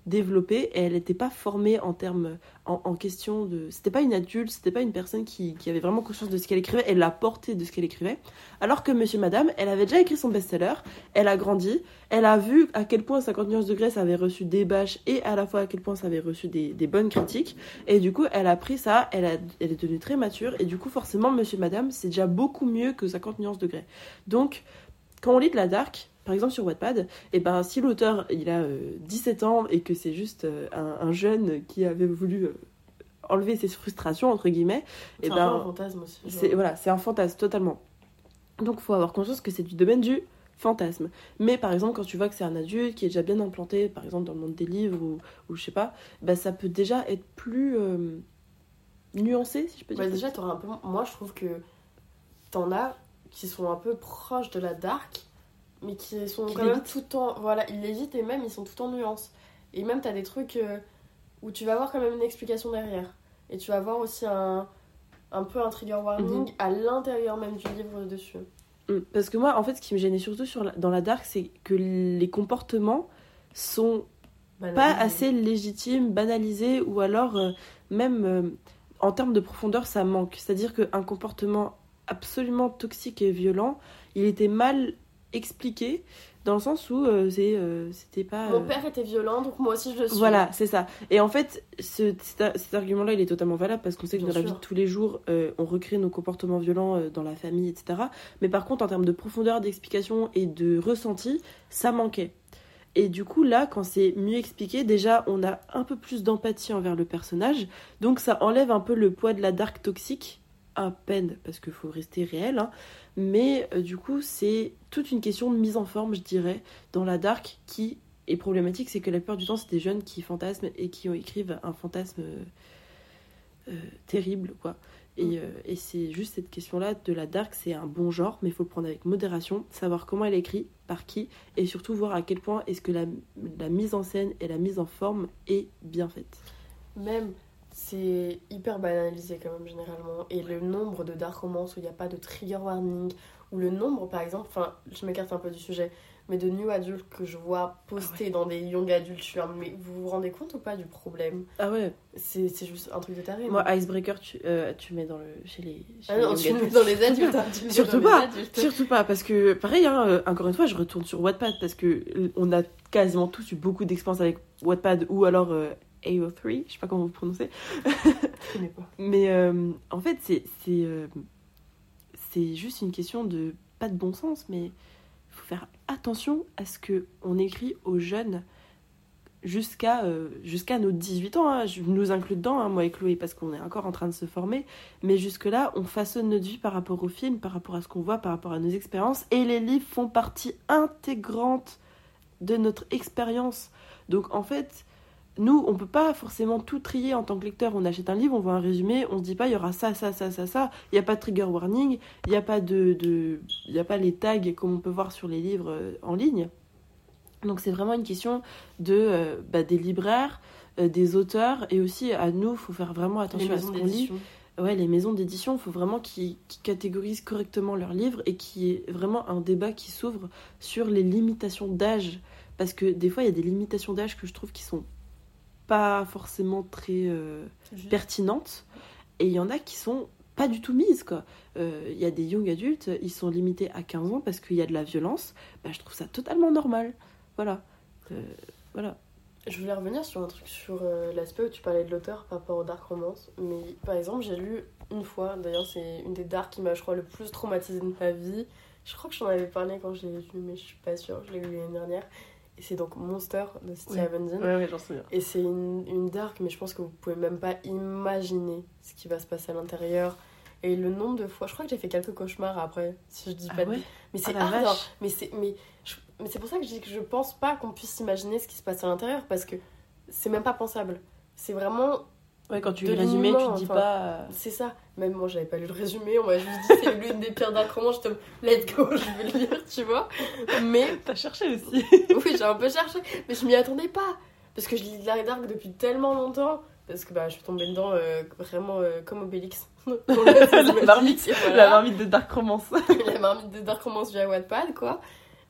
développée et elle n'était pas formée en termes en, question de c'était pas une adulte c'était pas une personne qui, qui, avait vraiment conscience de ce qu'elle écrivait et la portée de ce qu'elle écrivait. Alors que Monsieur Madame elle avait déjà écrit son best-seller elle a grandi elle a vu à quel point 50 nuances de ça avait reçu des bâches et à la fois à quel point ça avait reçu des, des bonnes critiques. Et du coup elle a pris ça elle, a, elle est devenue très mature et du coup forcément Monsieur Madame c'est déjà beaucoup mieux que 50 nuances de donc quand on lit de la dark par exemple sur Wattpad, et eh ben si l'auteur il a euh, 17 ans et que c'est juste euh, un, un, jeune qui avait voulu euh, enlever ses frustrations entre guillemets, et C'est ben un fantasme aussi. genre. c'est voilà, c'est un fantasme totalement. Donc faut avoir conscience que c'est du domaine du fantasme. Mais par exemple quand tu vois que c'est un adulte qui est déjà bien implanté, par exemple dans le monde des livres ou, ou je sais pas, bah ça peut déjà être plus euh, nuancé si je peux dire. Bah, déjà, t'auras un peu. Moi, je trouve que t'en as qui sont un peu proches de la dark, mais qui sont Qui quand même tout en. Voilà, ils l'évitent et même ils sont tout en nuances. Et même, t'as des trucs euh, où tu vas avoir quand même une explication derrière. Et tu vas avoir aussi un, un peu un trigger warning Mhm. à l'intérieur même du livre dessus. Mm. Parce que moi, en fait, ce qui me gênait surtout sur la- dans la dark, c'est que les comportements sont pas assez légitimes, banalisés, ou alors euh, même euh, en termes de profondeur, ça manque. C'est-à-dire qu'un comportement absolument toxique et violent, il était mal expliqué, dans le sens où euh, c'est, euh, c'était pas... Mon euh, père était violent, donc moi aussi je le suis. Voilà, c'est ça. Et en fait, ce, cet, cet argument-là, il est totalement valable parce qu'on sait que Bien dans la vie de tous les jours, euh, on recrée nos comportements violents dans la famille, etc. Mais par contre, en termes de profondeur d'explication et de ressenti, ça manquait. Et du coup, là, quand c'est mieux expliqué, déjà, on a un peu plus d'empathie envers le personnage. Donc, ça enlève un peu le poids de la dark toxique, à peine, parce qu'il faut rester réel. hein. Mais euh, du coup, c'est toute une question de mise en forme, je dirais, dans la dark qui est problématique. C'est que la plupart du temps, c'est des jeunes qui fantasment et qui écrivent un fantasme euh, terrible, quoi. Et, euh, et c'est juste cette question-là de la dark, c'est un bon genre, mais il faut le prendre avec modération, savoir comment elle est écrite, par qui, et surtout voir à quel point est-ce que la, la mise en scène et la mise en forme est bien faite. Même, c'est hyper banalisé quand même généralement. Et le nombre de dark romance où il n'y a pas de trigger warning, ou le nombre par exemple, enfin je m'écarte un peu du sujet, mais de new adultes que je vois postés dans des young adultes, je suis mais vous vous rendez compte ou pas du problème? Ah ouais, C'est c'est juste un truc de taré. moi, Icebreaker, tu, euh, tu mets dans le, chez les. Chez Ah non, les tu mets dans les adultes. hein, tu Surtout pas. adultes. Surtout pas, parce que pareil, hein, euh, encore une fois, je retourne sur Wattpad parce que euh, on a quasiment tous eu beaucoup d'expérience avec Wattpad ou alors euh, AO3, je sais pas comment vous prononcez. Je connais pas. Mais euh, en fait, c'est c'est euh, c'est juste une question de pas de bon sens, mais il faut faire attention à ce que on écrit aux jeunes jusqu'à euh, jusqu'à nos 18 ans. hein. Je nous inclus dedans, hein, moi et Chloé, parce qu'on est encore en train de se former. Mais jusque-là, on façonne notre vie par rapport au film, par rapport à ce qu'on voit, par rapport à nos expériences. Et les livres font partie intégrante de notre expérience. Donc en fait, nous, on peut pas forcément tout trier en tant que lecteur. On achète un livre, on voit un résumé, on se dit pas il y aura ça, ça, ça, ça, ça. Il n'y a pas de trigger warning, il n'y a pas de, de, il y a pas les tags comme on peut voir sur les livres euh, en ligne. Donc c'est vraiment une question de euh, bah, des libraires, euh, des auteurs et aussi à nous, faut faire vraiment attention à ce qu'on lit. Ouais, les maisons d'édition, il faut vraiment qu'ils qu'ils catégorisent correctement leurs livres et qu'il y ait vraiment un débat qui s'ouvre sur les limitations d'âge. Parce que des fois, il y a des limitations d'âge que je trouve qui sont pas forcément très euh, pertinentes. Et il y en a qui sont pas du tout mises, quoi. Euh, Il y a des young adultes, ils sont limités à 15 ans parce qu'il y a de la violence. Bah, je trouve ça totalement normal. Voilà. Euh, voilà. Je voulais revenir sur un truc sur euh, l'aspect où tu parlais de l'auteur par rapport au dark romance. Mais par exemple, j'ai lu une fois, d'ailleurs, c'est une des dark qui m'a, je crois, le plus traumatisée de ma vie. Je crois que j'en avais parlé quand je l'ai lu, mais je suis pas sûre, je l'ai lu l'année dernière. Et c'est donc Monster de Stephen Dean. Ouais, ouais, j'en souviens. Et c'est une, une dark, mais je pense que vous pouvez même pas imaginer ce qui va se passer à l'intérieur. Et le nombre de fois, je crois que j'ai fait quelques cauchemars après, si je dis Ah pas de mais c'est Ah hard, vache. hein. Mais c'est mais je- mais c'est pour ça que je dis que je pense pas qu'on puisse imaginer ce qui se passe à l'intérieur parce que c'est même pas pensable. C'est vraiment Ouais, quand tu lis le résumé, tu te dis enfin. pas. euh, C'est ça. Même moi, j'avais pas lu le résumé. On m'a juste dit c'est l'une des pires dark romans. J'étais let's go, je vais le lire, tu vois. Mais T'as cherché aussi. oui, j'ai un peu cherché. Mais je m'y attendais pas. Parce que je lis de la dark depuis tellement longtemps. Parce que bah, je suis tombée dedans euh, vraiment euh, comme Obélix. La marmite, voilà. la marmite de Dark Romance. la marmite de Dark Romance via Wattpad, quoi.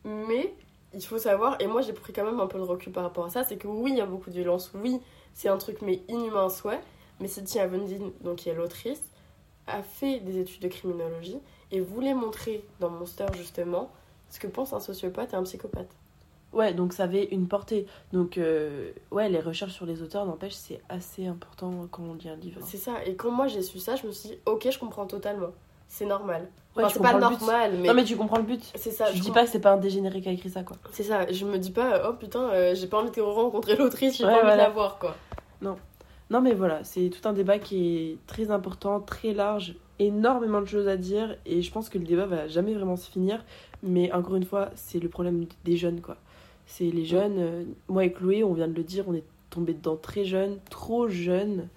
Mais il faut savoir, et moi j'ai pris quand même un peu de recul par rapport à ça, c'est que oui, il y a beaucoup de violence, oui, c'est un truc mais inhumain en soi. Mais Cynthia Avendine, donc qui est l'autrice, a fait des études de criminologie et voulait montrer dans Monster justement ce que pense un sociopathe et un psychopathe. Ouais, donc ça avait une portée. Donc, euh, ouais, les recherches sur les auteurs, n'empêche, c'est assez important quand on lit un livre. C'est ça. Et quand moi j'ai su ça, je me suis dit, ok, je comprends totalement. C'est normal. Ouais, Enfin, tu c'est pas normal, mais, Non, mais tu comprends le but. c'est ça. je dis pas que c'est pas un dégénéré qui a écrit ça, quoi. C'est ça. Je me dis pas, oh putain, euh, j'ai pas envie de rencontrer l'autrice, j'ai Ouais, pas envie voilà. de la voir, quoi. Non, mais voilà, c'est tout un débat qui est très important, très large, énormément de choses à dire, et je pense que le débat va jamais vraiment se finir. Mais encore une fois, c'est le problème des jeunes, quoi. C'est les jeunes. euh, moi et Chloé, on vient de le dire, on est tombé dedans très jeune, trop jeune.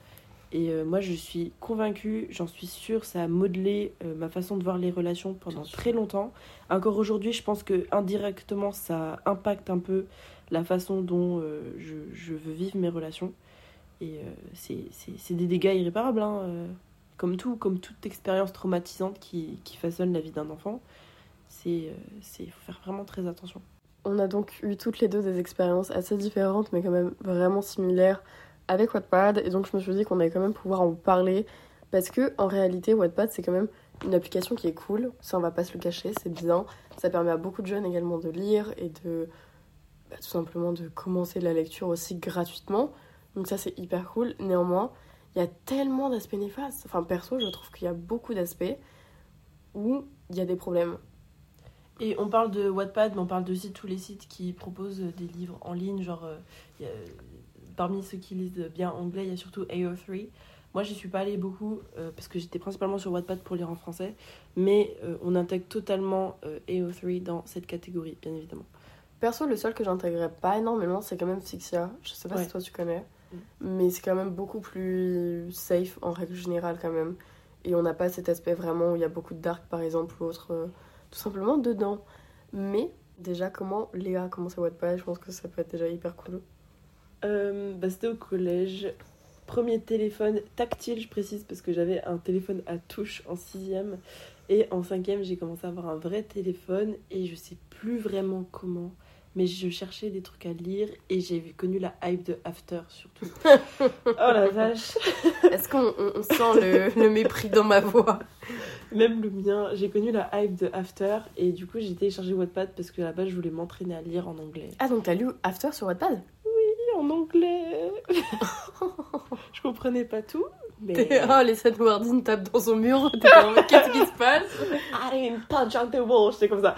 Et euh, moi, je suis convaincue, j'en suis sûre, ça a modelé euh, ma façon de voir les relations pendant très longtemps. Encore aujourd'hui, je pense que indirectement, ça impacte un peu la façon dont euh, je, je veux vivre mes relations. Et euh, c'est- des dégâts irréparables, hein, euh, comme tout, comme toute expérience traumatisante qui, qui façonne la vie d'un enfant. C'est, euh, c'est, faut faire vraiment très attention. On a donc eu toutes les deux des expériences assez différentes, mais quand même vraiment similaires avec Wattpad. Et donc je me suis dit qu'on allait quand même pouvoir en parler. Parce que en réalité, Wattpad, c'est quand même une application qui est cool. Ça, on va pas se le cacher, c'est bien. Ça permet à beaucoup de jeunes également de lire et de bah, tout simplement de commencer la lecture aussi gratuitement. Donc ça, c'est hyper cool. Néanmoins, il y a tellement d'aspects néfastes. Enfin, perso, je trouve qu'il y a beaucoup d'aspects où il y a des problèmes. Et on parle de Wattpad, mais on parle aussi de tous les sites qui proposent des livres en ligne. Genre, euh, parmi ceux qui lisent bien anglais, il y a surtout AO3. Moi, j'y suis pas allée beaucoup euh, parce que j'étais principalement sur Wattpad pour lire en français. Mais euh, on intègre totalement euh, AO3 dans cette catégorie, bien évidemment. Perso, le seul que j'intégrerais pas énormément, c'est quand même Fixia. Je sais pas Ouais. si toi tu connais, Mm. mais c'est quand même beaucoup plus safe en règle générale quand même. Et on n'a pas cet aspect vraiment où il y a beaucoup de dark par exemple ou autre, tout simplement dedans. Mais déjà, comment Léa a commencé Wattpad, je pense que ça peut être déjà hyper cool. Euh, bah, C'était au collège. Premier téléphone tactile, je précise, parce que j'avais un téléphone à touche en sixième. Et en cinquième, j'ai commencé à avoir un vrai téléphone. Et je sais plus vraiment comment. Mais je cherchais des trucs à lire. Et j'ai connu la hype de After, surtout. oh la vache Est-ce qu'on on- on sent le, le mépris dans ma voix? Même le mien, j'ai connu la hype de After. Et du coup, j'ai téléchargé Wattpad parce que là-bas, je voulais m'entraîner à lire en anglais. Ah, donc t'as lu After sur Wattpad? En anglais Je comprenais pas tout. Mais... Oh, les Wardin tapent dans son mur, t'es comme, mais qu'est-ce qui se passe? I'm punch on the wall, j'étais comme ça.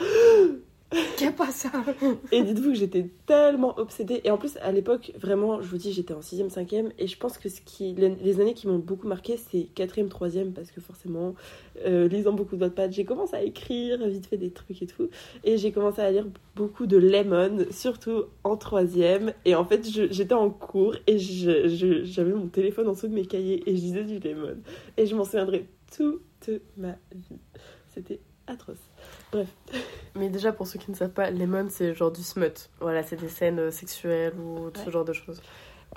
Pas ça Et dites-vous que j'étais tellement obsédée. Et en plus, à l'époque, vraiment, je vous dis, j'étais en 6ème, 5ème. Et je pense que ce qui, les, années qui m'ont beaucoup marqué, c'est 4ème, 3ème. Parce que forcément, euh, lisant beaucoup de Wattpad, j'ai commencé à écrire vite fait des trucs et tout. Et j'ai commencé à lire beaucoup de Lemon, surtout en 3ème. Et en fait, j'étais en cours et j'avais mon téléphone en dessous de mes cahiers et je lisais du Lemon. Et je m'en souviendrai toute ma vie. C'était atroce. Bref. Mais déjà, pour ceux qui ne savent pas, Lemon, c'est genre du smut. Voilà, c'est des scènes euh, sexuelles ou ce genre de choses.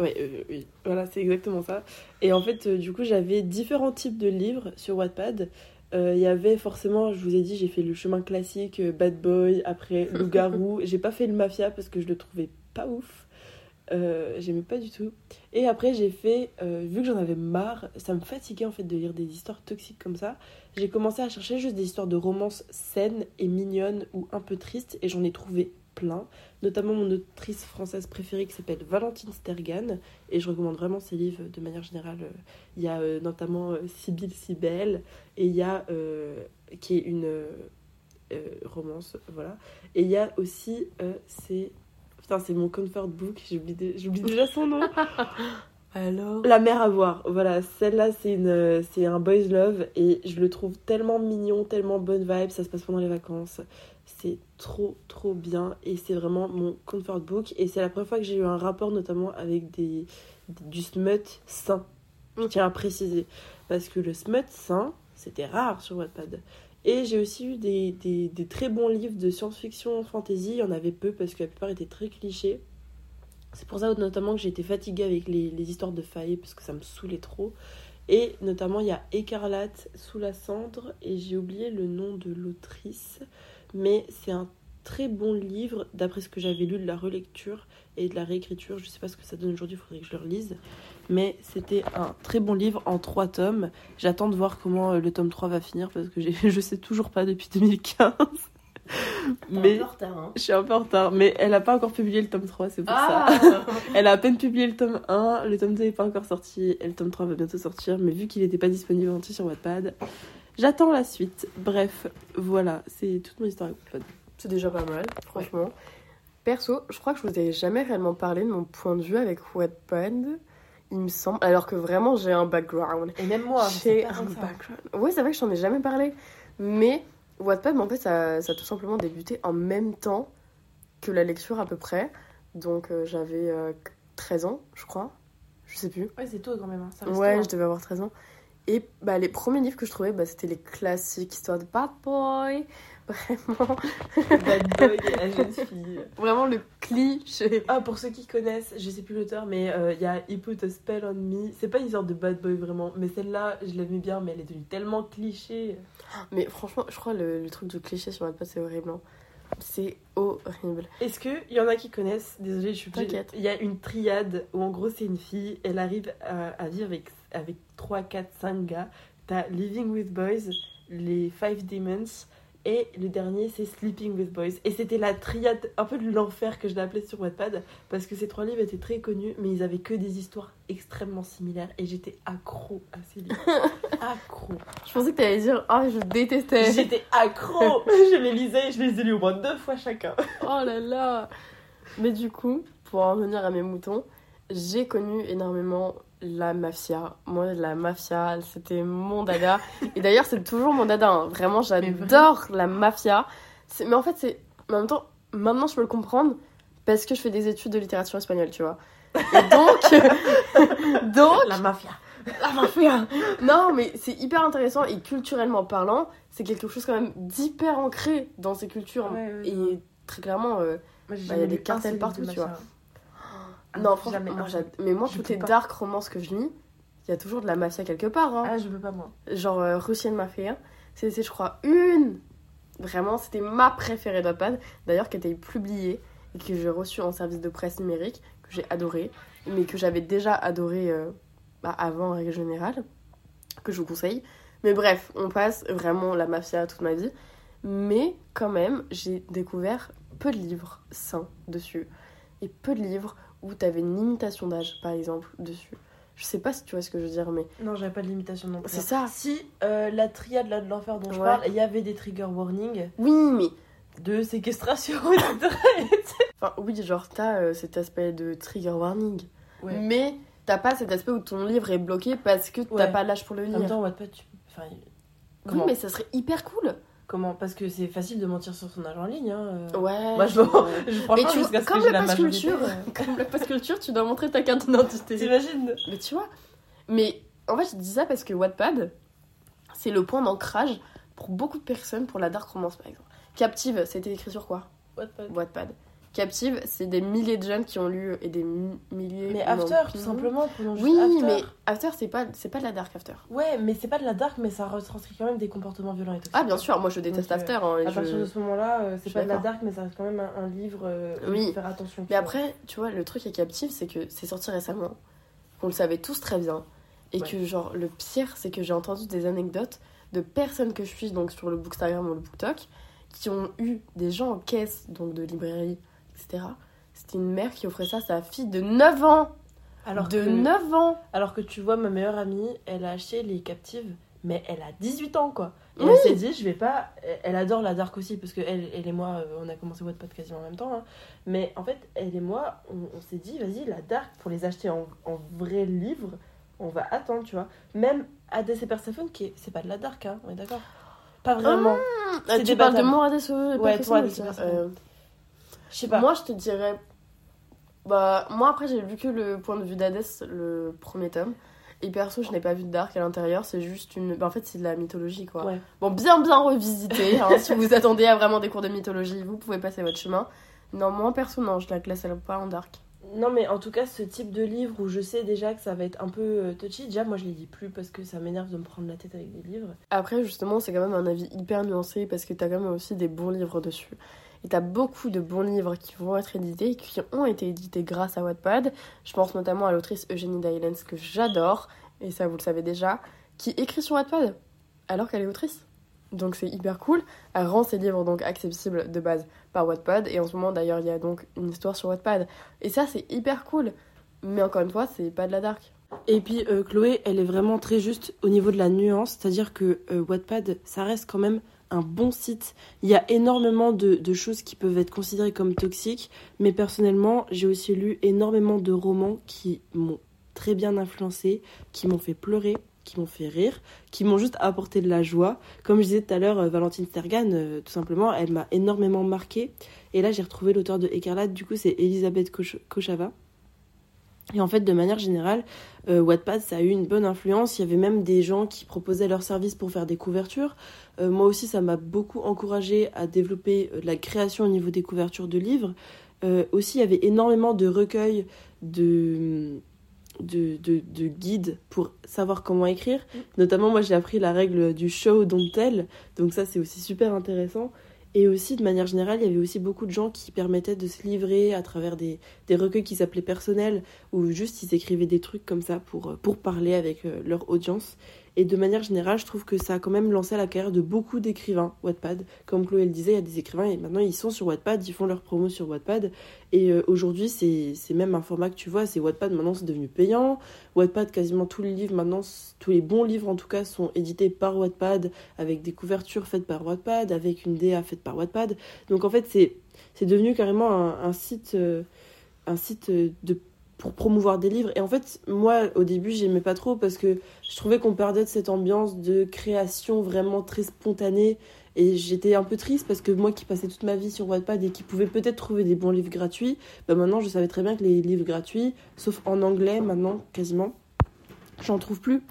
Ouais, euh, oui, voilà, c'est exactement ça. Et en fait, euh, du coup, j'avais différents types de livres sur Wattpad. Euh, Il y avait forcément, je vous ai dit, j'ai fait le chemin classique, Bad Boy, après Loup-Garou. j'ai pas fait le Mafia parce que je le trouvais pas ouf. Euh, J'aimais pas du tout. Et après, j'ai fait, euh, vu que j'en avais marre, ça me fatiguait en fait de lire des histoires toxiques comme ça. J'ai commencé à chercher juste des histoires de romances saines et mignonnes ou un peu tristes, et j'en ai trouvé plein. Notamment mon autrice française préférée qui s'appelle Valentine Stergan, et je recommande vraiment ses livres de manière générale. Il y a euh, notamment euh, Sibylle Sibelle, et il y a, qui est une romance, voilà. Et il y a aussi, c'est. Putain, c'est mon comfort book, j'oublie dé- j'oublie déjà son nom. Alors? La mer à voir, voilà, celle-là c'est un boys love et je le trouve tellement mignon, tellement bonne vibe, ça se passe pendant les vacances. C'est trop trop bien et c'est vraiment mon comfort book et c'est la première fois que j'ai eu un rapport notamment avec des, du smut sain. Je tiens à préciser. Parce que le smut sain, c'était rare sur Wattpad. Et j'ai aussi eu des, très bons livres de science-fiction, fantasy. Il y en avait peu parce que la plupart étaient très clichés. C'est pour ça notamment que j'ai été fatiguée avec les, histoires de failles parce que ça me saoulait trop. Et notamment, il y a Écarlate sous la cendre et j'ai oublié le nom de l'autrice. Mais c'est un très bon livre d'après ce que j'avais lu de la relecture et de la réécriture. Je sais pas ce que ça donne aujourd'hui, il faudrait que je le relise. Mais c'était un très bon livre en trois tomes. J'attends de voir comment euh, le tome 3 va finir parce que je sais toujours pas depuis 2015. Mais hein. je suis un peu en retard. Mais elle a pas encore publié le tome 3, c'est pour ça. Ah Elle a à peine publié le tome 1, le tome 2 n'est pas encore sorti, et le tome 3 va bientôt sortir, mais vu qu'il n'était pas disponible entier sur Wattpad, j'attends la suite. Bref, voilà, c'est toute mon histoire avec Wattpad. C'est déjà pas mal, franchement. Perso, je crois que je vous ai jamais réellement parlé de mon point de vue avec Wattpad, il me semble. Alors que vraiment, j'ai un background. Et même moi, J'ai un background. Ouais, c'est vrai que je t'en ai jamais parlé. Mais Wattpad, en fait, ça, ça a tout simplement débuté en même temps que la lecture à peu près. Donc euh, j'avais euh, 13 ans, je crois. Je sais plus. Ouais, c'est tôt quand même. hein, ça Ouais, tôt, je devais avoir 13 ans. Et bah, les premiers livres que je trouvais, bah, c'était les classiques, histoire de bad boy. Vraiment. Bad boy et la jeune fille. vraiment le cliché. Ah, pour ceux qui connaissent, je sais plus l'auteur, mais euh, il y a He Put a Spell on Me. C'est pas une sorte de bad boy vraiment, mais celle-là, je l'aimais bien, mais elle est devenue tellement cliché. Mais franchement, je crois le, le truc de cliché sur Wattpad, c'est horrible. hein. C'est horrible. Est-ce qu'il y en a qui connaissent Désolée, je suis. T'inquiète. Il y a une triade où en gros c'est une fille, elle arrive à, à vivre avec, avec 3, 4, 5 gars. T'as Living with Boys, les Five Demons, et le dernier c'est Sleeping with Boys. Et c'était la triade, un peu de l'enfer que je l'ai appelée sur Wattpad, parce que ces trois livres étaient très connus, mais ils avaient que des histoires extrêmement similaires, et j'étais accro à ces livres. accro. Je pensais que t'allais dire, ah, je détestais. J'étais accro Je les lisais et je les ai lus au moins deux fois chacun. Oh là là Mais du coup, pour en revenir à mes moutons, j'ai connu énormément la mafia. Moi, la mafia, c'était mon dada. Et d'ailleurs, c'est toujours mon dada. hein. Vraiment, j'adore la mafia. Mais en fait, c'est. mais En même temps, maintenant, je peux le comprendre parce que je fais des études de littérature espagnole, tu vois. Et donc. donc. La mafia. La mafia Non, mais c'est hyper intéressant et culturellement parlant, c'est quelque chose quand même d'hyper ancré dans ces cultures. Ouais, ouais, et très clairement. euh, Bah, jamais y a des cartels partout, de tu vois. Ah, non, franchement, un. j'ad- mais moi, Je toutes les pas. dark romances que je lis, il y a toujours de la mafia quelque part. Hein. Ah, je veux pas moi. Genre euh, Russian Mafia, c'était, je crois, une. Vraiment, c'était ma préférée de Wattpad. D'ailleurs, qui a été publiée et que j'ai reçue en service de presse numérique, que j'ai adoré, mais que j'avais déjà adoré euh, bah, avant en règle générale, que je vous conseille. Mais bref, on passe vraiment la mafia toute ma vie. Mais quand même, j'ai découvert peu de livres sains dessus. Et peu de livres où t'avais une limitation d'âge, par exemple, dessus. Je sais pas si tu vois ce que je veux dire, mais Non, j'avais pas de limitation non plus. c'est ça. Si euh, la triade là de l'enfer dont je Ouais. parle, il y avait des trigger warnings Oui, mais de séquestration, etc. Enfin, oui, genre, t'as euh, cet aspect de trigger warning. Ouais. Mais t'as pas cet aspect où ton livre est bloqué parce que t'as Ouais. pas l'âge pour le En lire. même temps, Wattpad, tu... enfin, oui, mais ça serait hyper cool. Comment Parce que c'est facile de mentir sur son âge en ligne. Hein. euh. Ouais. Moi, je je- Mais tu que comme la passe majorité, culture, comme le passe culture, tu dois montrer ta carte d'identité. T'imagines Mais tu vois, mais en fait, je dis ça parce que Wattpad, c'est le point d'ancrage pour beaucoup de personnes pour la dark romance, par exemple. Captive, c'était écrit sur quoi? Wattpad. Wattpad. Captive, c'est des milliers de jeunes qui ont lu et des mi- milliers. Mais non, After, tout simplement. Oui, After. mais After, c'est pas, c'est pas de la dark After. Ouais, mais c'est pas de la dark, mais ça retranscrit quand même des comportements violents et toxiques. Ah, bien sûr, moi je déteste Donc, euh, After. hein, et À je- partir de ce moment-là, euh, c'est pas de la dark, mais ça reste quand même un, un livre euh, Oui. faire attention. Mais après, tu vois, le truc avec Captive, c'est que c'est sorti récemment, qu'on le savait tous très bien, et Ouais. que, genre, le pire, c'est que j'ai entendu des anecdotes de personnes que je suis, donc sur le Bookstagram ou le BookTok, qui ont eu des gens en caisse, donc de librairie, etc. C'était une mère qui offrait ça à sa fille de 9 ans alors De que, 9 ans alors que tu vois, ma meilleure amie, elle a acheté les captives, mais elle a 18 ans quoi. Et Oui. elle s'est dit, je vais pas. Elle adore la dark aussi, parce que elle, elle et moi, euh, on a commencé Wattpad quasiment en même temps. hein. Mais en fait, elle et moi, on, on s'est dit, vas-y, la dark, pour les acheter en, en vrai livre, on va attendre, tu vois. Même ADC Persephone, qui est, c'est pas de la dark, hein, on est d'accord Pas vraiment. Ah, Tu parles de moi, Adès Ouais, toi, Adès Persephone. Je sais pas. Moi, je te dirais. Bah, moi, après, j'ai vu que le point de vue d'Hadès, le premier tome. Et perso, je n'ai pas vu de Dark à l'intérieur, c'est juste une. Bah, en fait, c'est de la mythologie quoi. Ouais. Bon, bien bien revisité. hein, si vous attendez à vraiment des cours de mythologie, vous pouvez passer votre chemin. Non, moi perso, non, je la classe pas en Dark. Non, mais en tout cas, ce type de livre où je sais déjà que ça va être un peu euh, touchy, déjà, moi je les lis plus parce que ça m'énerve de me prendre la tête avec des livres. Après, justement, c'est quand même un avis hyper nuancé parce que t'as quand même aussi des bons livres dessus. Et t'as beaucoup de bons livres qui vont être édités et qui ont été édités grâce à Wattpad. Je pense notamment à l'autrice Eugénie Dylands que j'adore, et ça vous le savez déjà, qui écrit sur Wattpad alors qu'elle est autrice. Donc c'est hyper cool. Elle rend ses livres donc accessibles de base par Wattpad. Et en ce moment d'ailleurs il y a donc une histoire sur Wattpad. Et ça c'est hyper cool. Mais encore une fois c'est pas de la dark. Et puis euh, Chloé, elle est vraiment très juste au niveau de la nuance, c'est-à-dire que euh, Wattpad, ça reste quand même un bon site. Il y a énormément de, de choses qui peuvent être considérées comme toxiques, mais personnellement, j'ai aussi lu énormément de romans qui m'ont très bien influencé, qui m'ont fait pleurer, qui m'ont fait rire, qui m'ont juste apporté de la joie. Comme je disais tout à l'heure, euh, Valentine Stergan, euh, tout simplement, elle m'a énormément marqué. Et là, j'ai retrouvé l'auteur de Écarlate, du coup, c'est Elisabeth Koch- Kochava. Et en fait, de manière générale, euh, Wattpad, ça a eu une bonne influence. Il y avait même des gens qui proposaient leurs services pour faire des couvertures. Euh, moi aussi, ça m'a beaucoup encouragé à développer euh, de la création au niveau des couvertures de livres. Euh, aussi, il y avait énormément de recueils de, de, de, de guides pour savoir comment écrire. Notamment, moi, j'ai appris la règle du show, don't tell. Donc ça, c'est aussi super intéressant. Et aussi, de manière générale, il y avait aussi beaucoup de gens qui permettaient de se livrer à travers des, recueils qui s'appelaient personnels, ou juste ils écrivaient des trucs comme ça pour, euh, pour parler avec euh, leur audience. Et de manière générale, je trouve que ça a quand même lancé la carrière de beaucoup d'écrivains Wattpad. Comme Chloé le disait, il y a des écrivains et maintenant ils sont sur Wattpad, ils font leur promo sur Wattpad. Et euh, aujourd'hui, c'est même un format que tu vois, c'est Wattpad maintenant c'est devenu payant. Wattpad, quasiment tous les livres maintenant, tous les bons livres en tout cas, sont édités par Wattpad, avec des couvertures faites par Wattpad, avec une DA faite par Wattpad. Donc en fait, c'est devenu carrément un, site, euh, un site euh, de pour promouvoir des livres. Et en fait, moi, au début, j'aimais pas trop parce que je trouvais qu'on perdait de cette ambiance de création vraiment très spontanée. Et j'étais un peu triste parce que moi qui passais toute ma vie sur Wattpad et qui pouvais peut-être trouver des bons livres gratuits, bah maintenant je savais très bien que les livres gratuits, sauf en anglais maintenant quasiment, j'en trouve plus.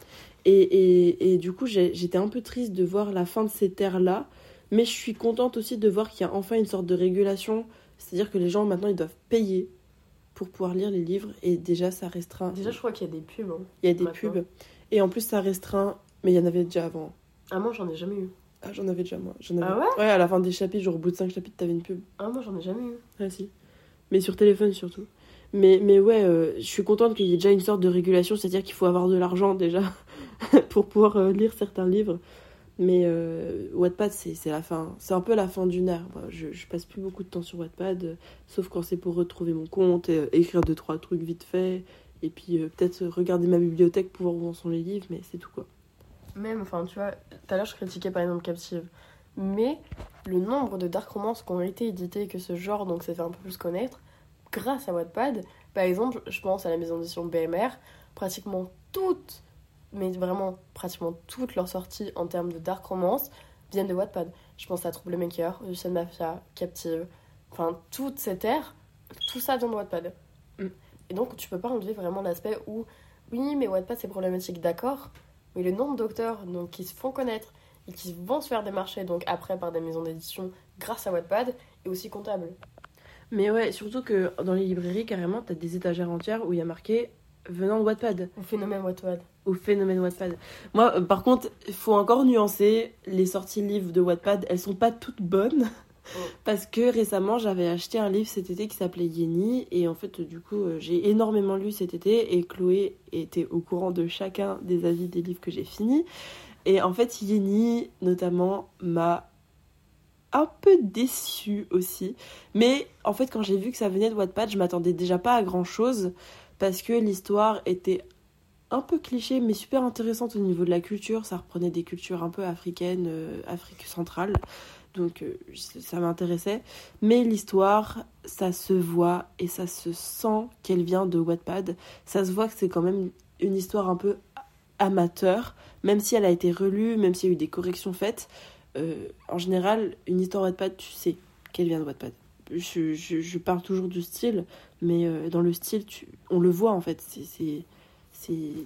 Et, et, et du coup j'étais un peu triste de voir la fin de cette ère-là, mais je suis contente aussi de voir qu'il y a enfin une sorte de régulation, c'est-à-dire que les gens maintenant ils doivent payer pour pouvoir lire les livres et déjà ça restreint. Déjà je crois qu'il y a des pubs. hein. il y a des maintenant. pubs et en plus ça restreint, mais il y en avait déjà avant. Ah moi j'en ai jamais eu. Ah, j'en avais déjà moi. Avais... Ah ouais? À la fin des chapitres, genre au bout de 5 chapitres, t'avais une pub. Ah moi j'en ai jamais eu. Ah si. Mais sur téléphone surtout. Mais, mais ouais, euh, je suis contente qu'il y ait déjà une sorte de régulation, c'est-à-dire qu'il faut avoir de l'argent déjà pour pouvoir euh, lire certains livres. Mais euh, Wattpad, c'est la fin. C'est un peu la fin d'une ère. Je, passe plus beaucoup de temps sur Wattpad, euh, sauf quand c'est pour retrouver mon compte, euh, écrire deux, trois trucs vite fait, et puis euh, peut-être regarder ma bibliothèque pour voir où en sont les livres, mais c'est tout quoi. Même, enfin, tu vois, tout à l'heure je critiquais par exemple Captive. Mais le nombre de dark romances qui ont été édités que ce genre donc s'est fait un peu plus connaître grâce à Wattpad. Par exemple, je pense à la maison d'édition BMR, pratiquement toutes, mais vraiment pratiquement toutes leurs sorties en termes de dark romance viennent de Wattpad. Je pense à Troublemaker, Lucien Mafia, Captive, enfin toute cette ère, tout ça vient de Wattpad. Mm. Et donc tu peux pas enlever vraiment l'aspect où oui, mais Wattpad c'est problématique, d'accord, mais le nombre d'auteurs donc, qui se font connaître et qui vont se faire démarcher donc après par des maisons d'édition grâce à Wattpad est aussi comptable. Mais ouais, surtout que dans les librairies, carrément, t'as des étagères entières où il y a marqué venant de Wattpad. Au phénomène Wattpad. Au phénomène Wattpad. Moi, euh, par contre, il faut encore nuancer. Les sorties livres de Wattpad, elles sont pas toutes bonnes. Parce que récemment, j'avais acheté un livre cet été qui s'appelait Yeni. Et en fait, du coup, euh, j'ai énormément lu cet été. Et Chloé était au courant de chacun des avis des livres que j'ai finis. Et en fait, Yeni, notamment, m'a un peu déçue aussi. Mais en fait, quand j'ai vu que ça venait de Wattpad, je m'attendais déjà pas à grand chose. Parce que l'histoire était un peu cliché, mais super intéressante au niveau de la culture. Ça reprenait des cultures un peu africaines, euh, Afrique centrale. Donc euh, ça m'intéressait. Mais l'histoire, ça se voit et ça se sent qu'elle vient de Wattpad. Ça se voit que c'est quand même une histoire un peu amateur, même si elle a été relue, même s'il y a eu des corrections faites. Euh, en général, une histoire Wattpad, tu sais qu'elle vient de Wattpad. Je, je, parle toujours du style, mais dans le style, tu, on le voit en fait. C'est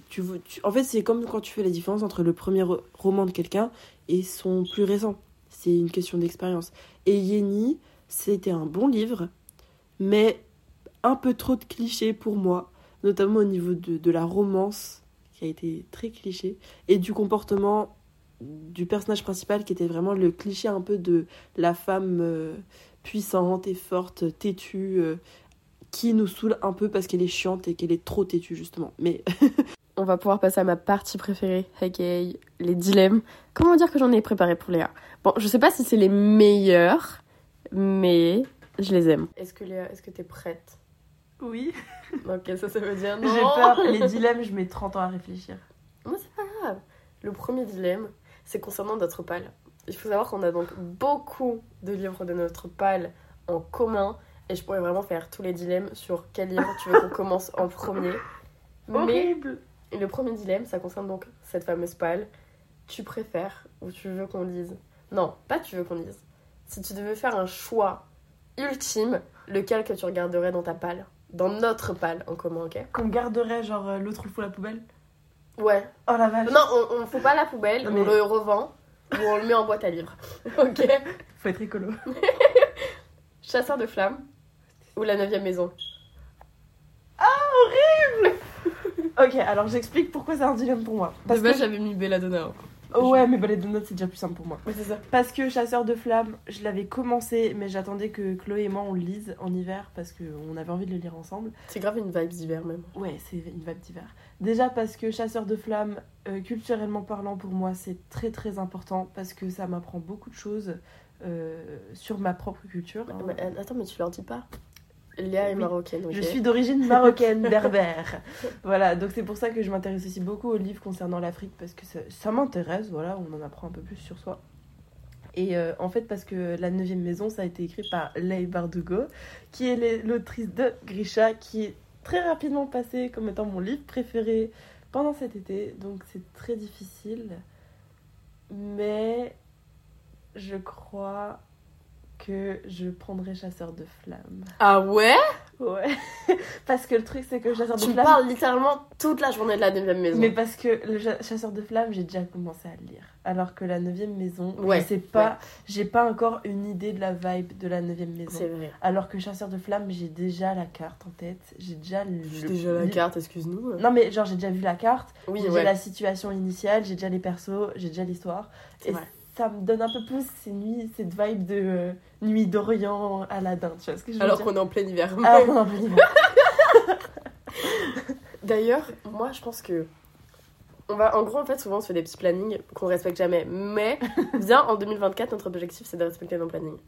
tu, tu- en fait c'est comme quand tu fais la différence entre le premier ro- roman de quelqu'un et son plus récent. C'est une question d'expérience. Et Yeni c'était un bon livre mais un peu trop de clichés pour moi notamment au niveau de, de la romance qui a été très cliché et du comportement du personnage principal qui était vraiment le cliché un peu de la femme euh, puissante et forte têtue euh, qui nous saoule un peu parce qu'elle est chiante et qu'elle est trop têtue justement mais On va pouvoir passer à ma partie préférée, aka les dilemmes. Comment dire que j'en ai préparé pour Léa? Bon, je sais pas si c'est les meilleurs, mais je les aime. Est-ce que Léa, est-ce que t'es prête? Oui, Ok, ça, ça veut dire j'ai non. peur. Les dilemmes, je mets 30 ans à réfléchir. Moi, c'est pas grave. Le premier dilemme, c'est concernant notre pal. Il faut savoir qu'on a donc beaucoup de livres de notre pal en commun. Et je pourrais vraiment faire tous les dilemmes sur quel livre tu veux qu'on commence en premier. Mais Horrible le premier dilemme, ça concerne donc cette fameuse pal. Tu préfères ou tu veux qu'on lise? Non, pas tu veux qu'on lise. Si tu devais faire un choix ultime, lequel que tu regarderais dans ta pal Dans notre pal en commun, ok? Qu'on garderait, genre, euh, l'autre le fout à la poubelle? Ouais, Oh la vache Non, on, on fout pas la poubelle, Non, on mais- le revend ou on le met en boîte à livres. ok Faut être écolo. Chasseur de flammes ou la neuvième maison Ok, alors j'explique pourquoi c'est un dilemme pour moi. Parce De base, que... j'avais mis Belladonna. Oh ouais, mais notes, c'est déjà plus simple pour moi. Mais c'est ça. Parce que Chasseur de flammes, je l'avais commencé, mais j'attendais que Chloé et moi on le lise en hiver parce qu'on avait envie de le lire ensemble. C'est grave une vibe d'hiver même. Ouais, c'est une vibe d'hiver. Déjà parce que Chasseur de flammes, euh, culturellement parlant, pour moi, c'est très très important parce que ça m'apprend beaucoup de choses euh, sur ma propre culture. hein. Mais, euh, attends, mais tu leur dis pas. Léa est marocaine, ok Je suis d'origine marocaine, berbère. voilà, donc c'est pour ça que je m'intéresse aussi beaucoup aux livres concernant l'Afrique parce que ça, ça m'intéresse, voilà, on en apprend un peu plus sur soi. Et euh, en fait, parce que La Neuvième Maison, ça a été écrit par Leigh Bardugo, qui est l'autrice de Grisha, qui est très rapidement passée comme étant mon livre préféré pendant cet été, donc c'est très difficile. Mais je crois que je prendrai Chasseur de Flammes. Ah ouais? Ouais. parce que le truc, c'est que Chasseur de Tu me Flammes. parles littéralement toute la journée de la neuvième maison. Mais parce que le cha- Chasseur de Flammes, j'ai déjà commencé à le lire. Alors que la 9 maison, Ouais, je sais pas, j'ai pas encore une idée de la vibe de la 9 maison. C'est vrai. Alors que Chasseur de Flammes, j'ai déjà la carte en tête. J'ai déjà le. J'ai déjà la carte, excuse-nous. Non, mais genre, j'ai déjà vu la carte, Oui, j'ai ouais. la situation initiale, j'ai déjà les persos, j'ai déjà l'histoire. Et vrai. Ça me donne un peu plus ces nuits, cette vibe de euh, nuit d'Orient, Aladdin, tu vois ce que je veux Alors dire qu'on est en plein hiver. Alors qu'on est en plein hiver. D'ailleurs, moi je pense que. On va, en gros, en fait, souvent on se fait des petits plannings qu'on respecte jamais. Mais, bien, en 2024, notre objectif c'est de respecter nos plannings.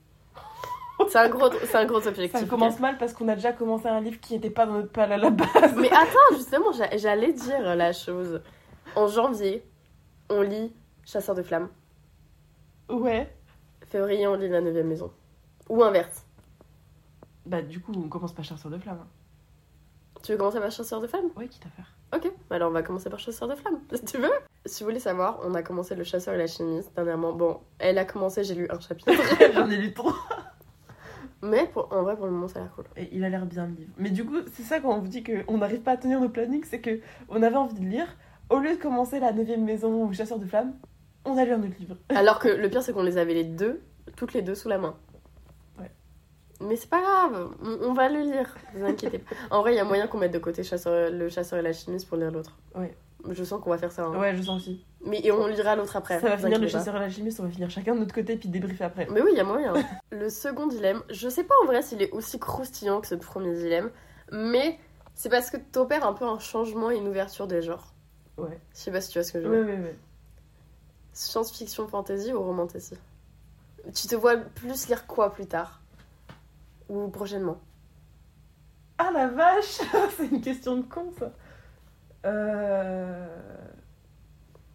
C'est un gros, c'est un gros objectif. Ça commence mal parce qu'on a déjà commencé un livre qui n'était pas dans notre pal à la base. Mais attends, justement, j'a- j'allais dire la chose. En janvier, on lit Chasseur de flammes. Ouais. Février, on lit La Neuvième Maison. Ou inverse. Bah, du coup, on commence par Chasseur de Flammes. hein. Tu veux commencer par Chasseur de flammes? Ouais, quitte à faire. Ok, alors on va commencer par Chasseur de flammes, si tu veux. Si vous voulez savoir, on a commencé Le Chasseur et la chimiste dernièrement. Bon, elle a commencé, j'ai lu un chapitre. J'en ai lu trop. Mais pour- en vrai, pour le moment, ça a l'air cool. Et il a l'air bien le livre. Mais du coup, c'est ça quand on vous dit qu'on n'arrive pas à tenir nos plannings, c'est que on avait envie de lire. Au lieu de commencer la 9 maison ou Chasseur de Flammes, on a lu un autre livre. Alors que le pire, c'est qu'on les avait les deux, toutes les deux sous la main. Ouais. Mais c'est pas grave, on, on va le lire, vous inquiétez pas. En vrai, il y a moyen qu'on mette de côté chasseur, le chasseur et la chimiste pour lire l'autre. Ouais. Je sens qu'on va faire ça. hein. Ouais, je sens aussi. Mais et on lira l'autre après. ça va finir le. Chasseur et la chimiste, on va finir chacun de notre côté puis débriefer après. Mais oui, il y a moyen. le second dilemme, je sais pas en vrai s'il est aussi croustillant que ce premier dilemme, mais c'est parce que t'opères un peu un changement et une ouverture des genres. Ouais. Je sais pas si tu vois ce que je veux Ouais, dire. ouais, ouais. Science-fiction, fantasy ou romantasy Tu te vois plus lire quoi plus tard? Ou prochainement? Ah la vache C'est une question de con ça. Euh...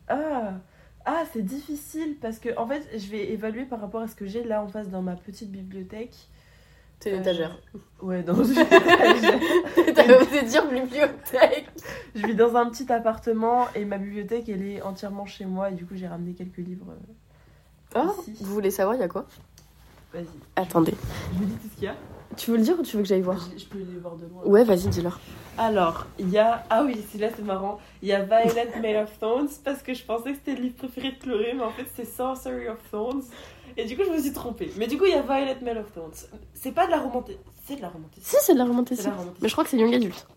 Ah ah, c'est difficile parce que en fait, je vais évaluer par rapport à ce que j'ai là en face dans ma petite bibliothèque. C'est une Euh, étagère. Ouais, dans une étagère. T'avais osé dire bibliothèque Je vis dans un petit appartement et ma bibliothèque elle est entièrement chez moi et du coup j'ai ramené quelques livres. Oh, Ici. vous voulez savoir, il y a quoi? Vas-y. Attendez. Je vous dis tout ce qu'il y a. Tu veux le dire ou tu veux que j'aille voir? Je, je peux les voir de loin. Ouais, vas-y, dis-leur. Alors, il y a. Ah oui, c'est là, c'est marrant. Il y a Violet Made of Thorns parce que je pensais que c'était le livre préféré de Chloé, mais en fait, c'est Sorcery of Thorns. Et du coup, je me suis trompée. Mais du coup, il y a Violet Made of Thorns. C'est pas de la romantique. C'est de la romantique. Si, c'est de la C'est romantique. de la romantique. Mais je crois que c'est young adulte.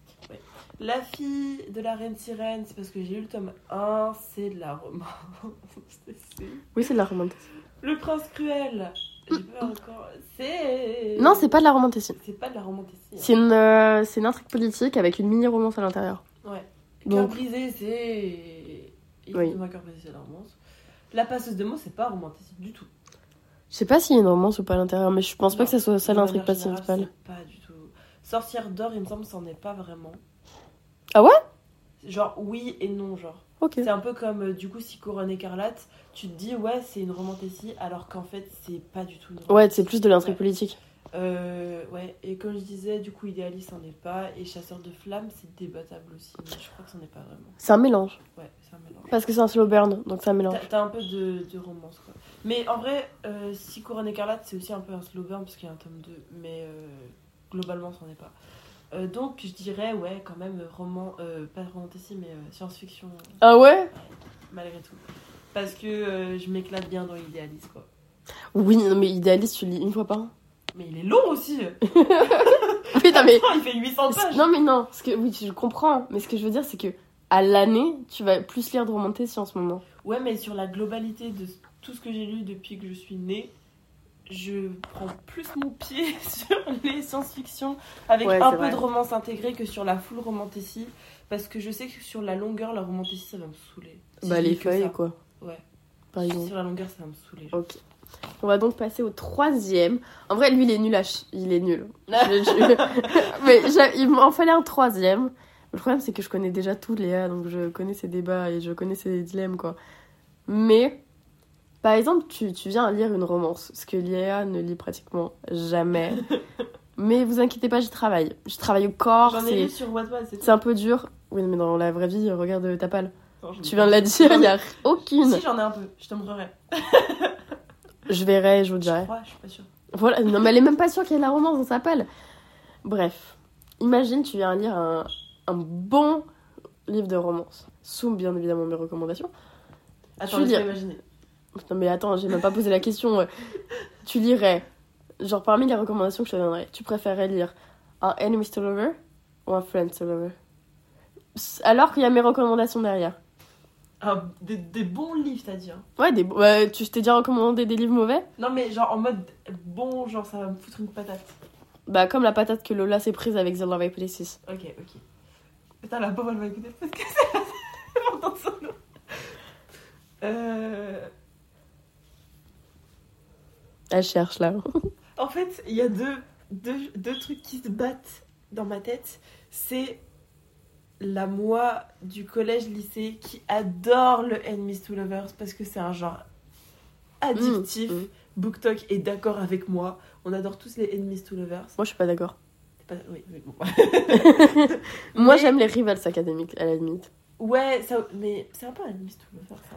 La fille de la reine sirène, c'est parce que j'ai lu le tome 1, c'est de la romance. Oui, c'est de la romantique. le prince cruel, j'ai pas encore. C'est. Non, c'est pas de la romantique. C'est pas de la romantique. C'est une, euh, c'est une intrigue politique avec une mini-romance à l'intérieur. Ouais. Cœur Donc- brisé, c'est. Il Oui. un cœur brisé, c'est la romance. La passeuse de mots, c'est pas romantique du tout. Je sais pas s'il y a une romance ou pas à l'intérieur, mais je pense pas Non, que ça soit ça de l'intrigue manière générale, principale. c'est Pas du tout. Sorcière d'or, il me semble, c'en est pas vraiment. Ah ouais? Genre, oui et non, genre. Ok. C'est un peu comme, euh, du coup, si Couronne écarlate, tu te dis, ouais, c'est une romantécie, alors qu'en fait, c'est pas du tout une Ouais, c'est plus de l'intrigue Ouais. politique. Euh, ouais, et comme je disais, du coup, idéaliste, c'en est pas, et chasseur de flammes, c'est débattable aussi, mais je crois que c'en est pas vraiment. C'est un mélange. Ouais, c'est un mélange. Parce que c'est un slow burn, donc c'est un mélange. T'as t'as un peu de, de romance, quoi. Mais en vrai, euh, si Couronne écarlate, c'est aussi un peu un slow burn, parce qu'il y a un tome 2, mais euh, globalement, c'en est pas. Euh, donc, je dirais, ouais, quand même, roman, euh, pas romantécie, mais euh, science-fiction, euh, Ah ouais? Malgré tout. Parce que euh, je m'éclate bien dans l'idéaliste, quoi. Oui, non, mais idéaliste, tu le lis une fois par an? Mais il est long aussi non, mais. Il fait 800 pages Non, mais non, ce que, oui, je comprends. Mais ce que je veux dire, c'est que à l'année, tu vas plus lire de romantésie en ce moment. Ouais, mais sur la globalité de tout ce que j'ai lu depuis que je suis née, je prends plus mon pied sur les science-fiction avec Ouais, un peu vrai. de romance intégrée que sur la full romantécie. Parce que je sais que sur la longueur, la romantécie, ça va me saouler. Si bah, les feuilles, ça. quoi. Ouais. Par exemple. Sur la longueur, ça va me saouler. Ok. On va donc passer au troisième. En vrai, lui, il est nul à ch- Il est nul. Mais il m'en fallait un troisième. Le problème, c'est que je connais déjà tout, Léa, donc je connais ses débats et je connais ses dilemmes, quoi. Mais, par exemple, tu, tu viens lire une romance, ce que Léa ne lit pratiquement jamais. Mais vous inquiétez pas, j'y travaille. Je travaille au corps, J'en ai c'est lu sur Wattpad, c'est c'est un peu dur. Oui, mais dans la vraie vie, regarde ta palle. Non, je Tu viens de la dire, il y a aucune. Si, j'en ai un peu, je te montrerai. Je verrai, je vous Je dirai. crois, je suis pas sûre. Voilà, non, mais elle est même pas sûre qu'il y ait de la romance dans sa palle. Bref, imagine, tu viens lire un, un bon livre de romance, sous bien évidemment mes recommandations. Attends, Tu lis- imaginer. Non, mais attends, j'ai même pas posé la question. Tu lirais, genre parmi les recommandations que je te donnerais, tu préférerais lire un Enemies to Lover ou un Friends to Lover Alors qu'il y a mes recommandations derrière. Un- des, des bons livres, t'as dit. hein. Ouais, des, ouais, tu t'ai déjà recommandé des livres mauvais? Non, mais genre en mode bon, genre ça va me foutre une patate. Bah, comme la patate que Lola s'est prise avec The Love Hypothesis. Ok, ok. Putain, la pauvre, elle va écouter parce que c'est important son nom. Euh, Elle cherche là. En fait, il y a deux, deux, deux trucs qui se battent dans ma tête. C'est la moi du collège-lycée qui adore le Enemies to Lovers parce que c'est un genre addictif. Mm, mm. BookTok est d'accord avec moi. On adore tous les Enemies to Lovers. Moi, je suis pas d'accord. Pas- Oui, oui, bon. Moi, Mais- j'aime les Rivals académiques, à la limite. Ouais, ça, mais c'est un peu Enemies to Lovers, ça.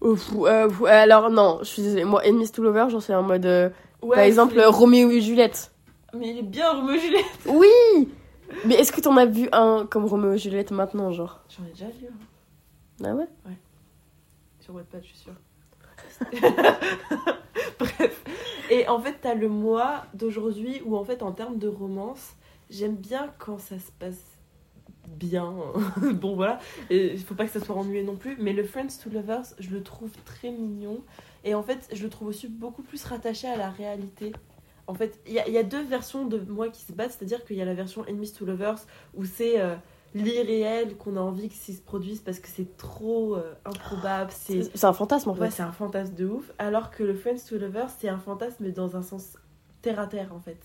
Ouf, euh, pff, alors non, je suis désolée. Moi, Enemies to Lover, j'en sais en mode. euh, Ouais, par exemple, Roméo et Juliette. Mais il est bien, Roméo et Juliette. Oui Mais est-ce que t'en as vu un comme Roméo et Juliette maintenant, genre? J'en ai déjà lu hein, Ah ouais sur Wattpad, je suis sûre. Bref. Et en fait, t'as le moi d'aujourd'hui où, en fait, en termes de romance, j'aime bien quand ça se passe bien. bon, voilà. Il faut pas que ça soit ennuyé non plus. Mais le Friends to Lovers, je le trouve très mignon. Et en fait, je le trouve aussi beaucoup plus rattaché à la réalité. En fait, il y, a- il y a deux versions de moi qui se battent. C'est-à-dire qu'il y a la version Enemies to Lovers où c'est euh, l'irréel qu'on a envie que ça se produise parce que c'est trop euh, improbable. C'est C'est un fantasme en fait. Ouais, c'est un fantasme de ouf. Alors que le Friends to Lovers, c'est un fantasme dans un sens terre à terre en fait.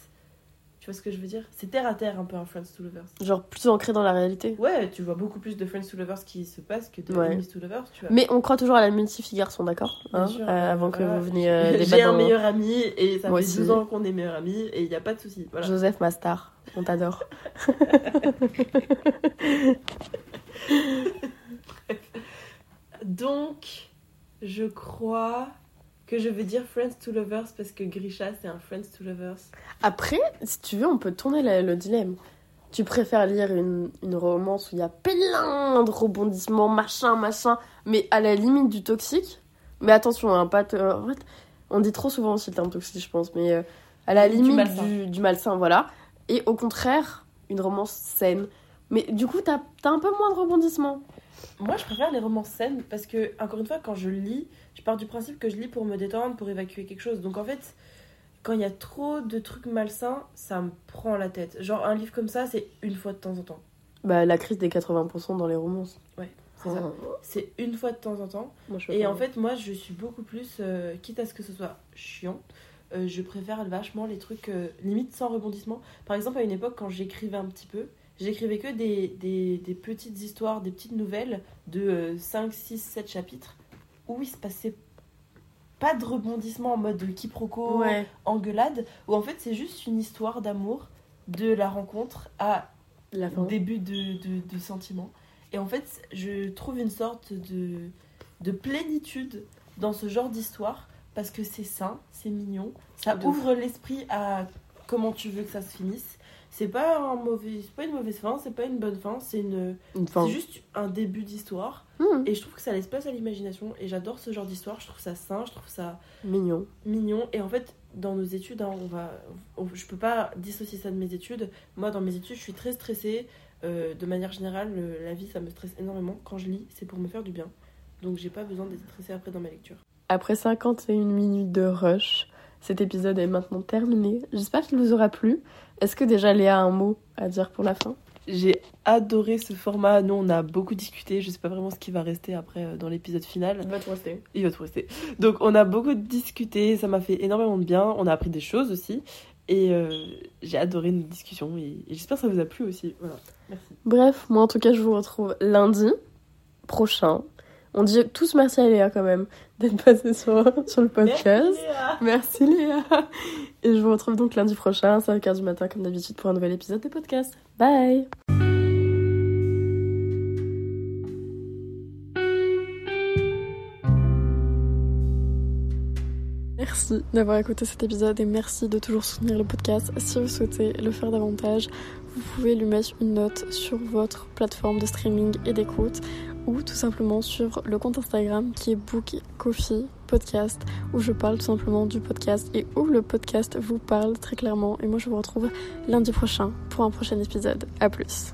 Tu vois ce que je veux dire? C'est terre à terre un peu un Friends to Lovers. Genre plus ancré dans la réalité. Ouais, tu vois beaucoup plus de Friends to Lovers qui se passent que de Ouais. To Lovers, tu vois. Mais on croit toujours à la multi garçon, d'accord Hein Euh, Avant que voilà. vous veniez euh, J'ai un dans- meilleur ami et ça Moi fait aussi. 12 ans qu'on est meilleurs amis et il n'y a pas de souci. Voilà. Joseph Mastar, on t'adore. Donc, je crois que je vais dire Friends to Lovers parce que Grisha c'est un Friends to Lovers. Après, si tu veux, on peut tourner la- le dilemme. tu préfères lire une, une romance où il y a plein de rebondissements, machin, machin, mais à la limite du toxique? Mais attention, hein, pas. te- en fait, on dit trop souvent aussi le terme toxique, je pense, mais euh, à la Du limite malsain. du, du malsain, voilà. Et au contraire, une romance saine. Mais du coup, t'as as un peu moins de rebondissements. Moi, je préfère les romans saines parce que, encore une fois, quand je lis, je pars du principe que je lis pour me détendre, pour évacuer quelque chose. Donc, en fait, quand il y a trop de trucs malsains, ça me prend la tête. Genre, un livre comme ça, c'est une fois de temps en temps. Bah, la crise des 80% dans les romances. C'est ça. C'est une fois de temps en temps. Moi, je peux Et en fait, moi, je suis beaucoup plus, euh, quitte à ce que ce soit chiant, euh, je préfère vachement les trucs euh, limite sans rebondissement. Par exemple, à une époque, quand j'écrivais un petit peu, j'écrivais que des, des, des petites histoires, des petites nouvelles de euh, 5, 6, 7 chapitres où il se passait pas de rebondissement en mode quiproquo, Ouais. engueulade, où en fait, c'est juste une histoire d'amour de la rencontre à La fin. début de, de, de sentiments. Et en fait, je trouve une sorte de, de plénitude dans ce genre d'histoire parce que c'est sain, c'est mignon, ça ouvre l'esprit à comment tu veux que ça se finisse. C'est pas un mauvais, c'est pas une mauvaise fin, c'est pas une bonne fin, c'est une, Une fin. juste un début d'histoire. Hmm, Et je trouve que ça laisse place à l'imagination. Et j'adore ce genre d'histoire. Je trouve ça sain, je trouve ça Mignon. mignon. Et en fait, dans nos études, hein, on va, on- je peux pas dissocier ça de mes études. Moi, dans mes études, je suis très stressée. Euh, de manière générale, le- la vie, ça me stresse énormément. Quand je lis, c'est pour me faire du bien. Donc, j'ai pas besoin d'être stressée après dans ma lecture. Après 51 minutes de rush, cet épisode est maintenant terminé. J'espère qu'il vous aura plu. Est-ce que déjà Léa a un mot à dire pour la fin? J'ai adoré ce format. Nous, on a beaucoup discuté. Je sais pas vraiment ce qui va rester après euh, dans l'épisode final. va te rester. Il va tout rester. Donc, on a beaucoup discuté. Ça m'a fait énormément de bien. On a appris des choses aussi. Et euh, j'ai adoré notre discussion. Et, et j'espère que ça vous a plu aussi. Voilà. Merci. Bref, moi en tout cas, je vous retrouve lundi prochain. On dit tous merci à Léa quand même d'être passée sur, sur le podcast. Merci Léa. Et je vous retrouve donc lundi prochain, à 5h du matin comme d'habitude pour un nouvel épisode de podcast. Bye Merci d'avoir écouté cet épisode et merci de toujours soutenir le podcast. Si vous souhaitez le faire davantage, vous pouvez lui mettre une note sur votre plateforme de streaming et d'écoute ou tout simplement sur le compte Instagram qui est Book Coffee Podcast où je parle tout simplement du podcast et où le podcast vous parle très clairement. Et moi je vous retrouve lundi prochain pour un prochain épisode. A plus